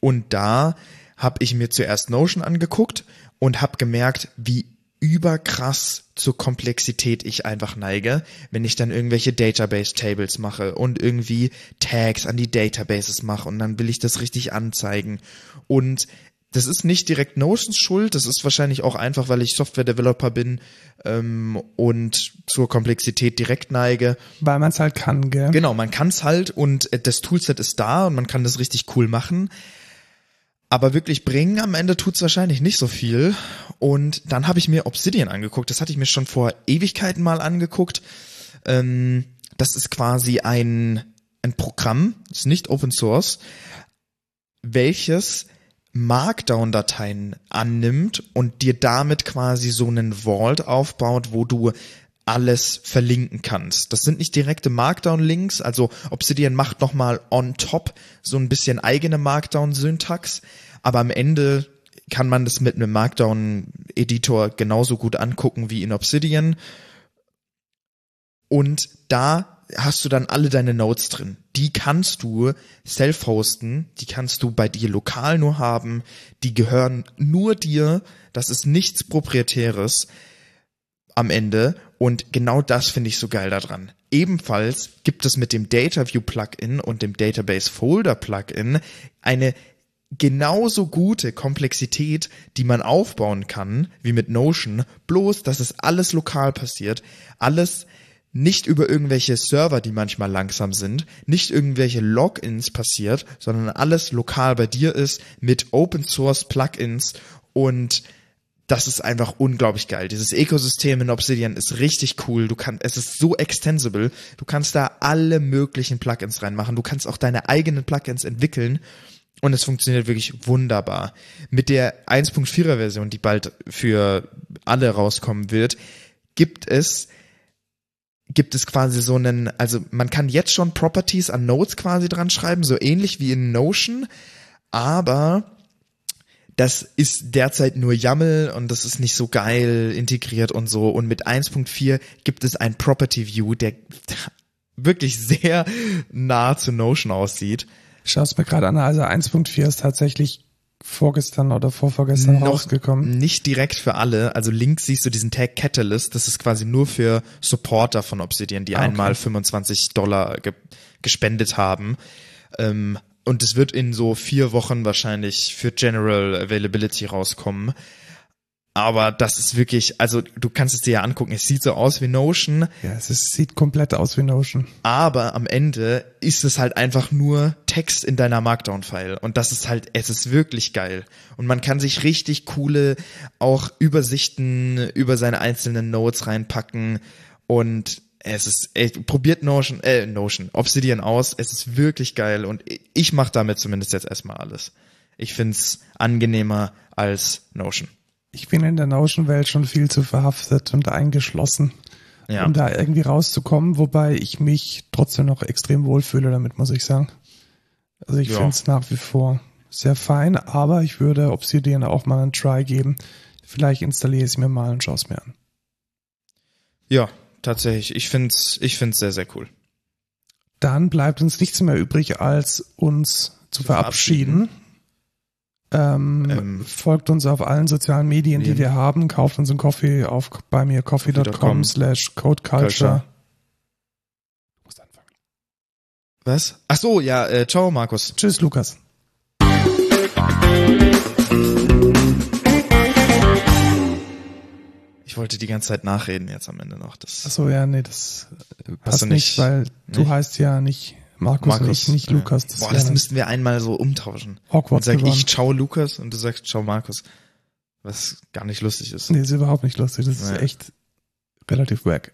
Und da habe ich mir zuerst Notion angeguckt und habe gemerkt, wie überkrass zur Komplexität ich einfach neige, wenn ich dann irgendwelche Database Tables mache und irgendwie Tags an die Databases mache und dann will ich das richtig anzeigen. Und das ist nicht direkt Notions Schuld, das ist wahrscheinlich auch einfach, weil ich Software-Developer bin ähm, und zur Komplexität direkt neige. Weil man es halt kann, gell? Genau, man kann es halt und äh, das Toolset ist da und man kann das richtig cool machen. Aber wirklich bringen am Ende tut's wahrscheinlich nicht so viel. Und dann habe ich mir Obsidian angeguckt. Das hatte ich mir schon vor Ewigkeiten mal angeguckt. Ähm, das ist quasi ein, ein Programm, ist nicht Open Source, welches Markdown-Dateien annimmt und dir damit quasi so einen Vault aufbaut, wo du alles verlinken kannst. Das sind nicht direkte Markdown-Links, also Obsidian macht nochmal on top so ein bisschen eigene Markdown-Syntax, aber am Ende kann man das mit einem Markdown-Editor genauso gut angucken wie in Obsidian. Und da hast du dann alle deine Notes drin. Die kannst du self-hosten, die kannst du bei dir lokal nur haben, die gehören nur dir, das ist nichts proprietäres am Ende. Und genau das finde ich so geil daran. Ebenfalls gibt es mit dem DataView Plugin und dem Database Folder Plugin eine genauso gute Komplexität, die man aufbauen kann, wie mit Notion, bloß, dass es alles lokal passiert, alles nicht über irgendwelche Server, die manchmal langsam sind, nicht irgendwelche Logins passiert, sondern alles lokal bei dir ist mit Open Source Plugins. Und das ist einfach unglaublich geil. Dieses Ökosystem in Obsidian ist richtig cool. Du kannst, es ist so extensible. Du kannst da alle möglichen Plugins reinmachen. Du kannst auch deine eigenen Plugins entwickeln. Und es funktioniert wirklich wunderbar. Mit der 1.4er Version, die bald für alle rauskommen wird, gibt es gibt es quasi so einen, also man kann jetzt schon Properties an Nodes quasi dran schreiben, so ähnlich wie in Notion, aber das ist derzeit nur YAML und das ist nicht so geil integriert und so. Und mit 1.4 gibt es ein Property View, der wirklich sehr nah zu Notion aussieht. Schau es mir gerade an, also 1.4 ist tatsächlich vorgestern oder vorvorgestern Noch rausgekommen. Nicht direkt für alle. Also links siehst du diesen Tag Catalyst. Das ist quasi nur für Supporter von Obsidian, die ah, okay. einmal 25 Dollar ge gespendet haben. Ähm, und es wird in so vier Wochen wahrscheinlich für General Availability rauskommen. Aber das ist wirklich, also du kannst es dir ja angucken, es sieht so aus wie Notion. Ja, es ist, sieht komplett aus wie Notion. Aber am Ende ist es halt einfach nur Text in deiner Markdown-File. Und das ist halt, es ist wirklich geil. Und man kann sich richtig coole auch Übersichten über seine einzelnen Notes reinpacken. Und es ist, ey, probiert Notion, äh, Notion, Obsidian aus. Es ist wirklich geil. Und ich mache damit zumindest jetzt erstmal alles. Ich find's angenehmer als Notion ich bin in der Notion-Welt schon viel zu verhaftet und eingeschlossen, ja. um da irgendwie rauszukommen, wobei ich mich trotzdem noch extrem wohlfühle damit, muss ich sagen. Also ich ja. finde es nach wie vor sehr fein, aber ich würde Obsidian auch mal einen Try geben. Vielleicht installiere ich es mir mal und schaue es mir an. Ja, tatsächlich. Ich finde es ich find's sehr, sehr cool. Dann bleibt uns nichts mehr übrig, als uns zu verabschieden. verabschieden. Ähm, ähm, folgt uns auf allen sozialen Medien, die wir haben. Kauft uns einen Coffee auf bei mir coffee.com slash codeculture. Was? Ach so, ja, äh, ciao Markus. Tschüss Lukas. Ich wollte die ganze Zeit nachreden jetzt am Ende noch. Das Ach so, ja, nee, das passt nicht, nicht, weil du heißt ja nicht Markus, Markus nicht, nicht Lukas. Das Boah, das müssten wir einmal so umtauschen. Hogwarts und sag ich ciao Lukas und du sagst ciao Markus. Was gar nicht lustig ist. Nee, ist überhaupt nicht lustig. Das ist echt relativ wack.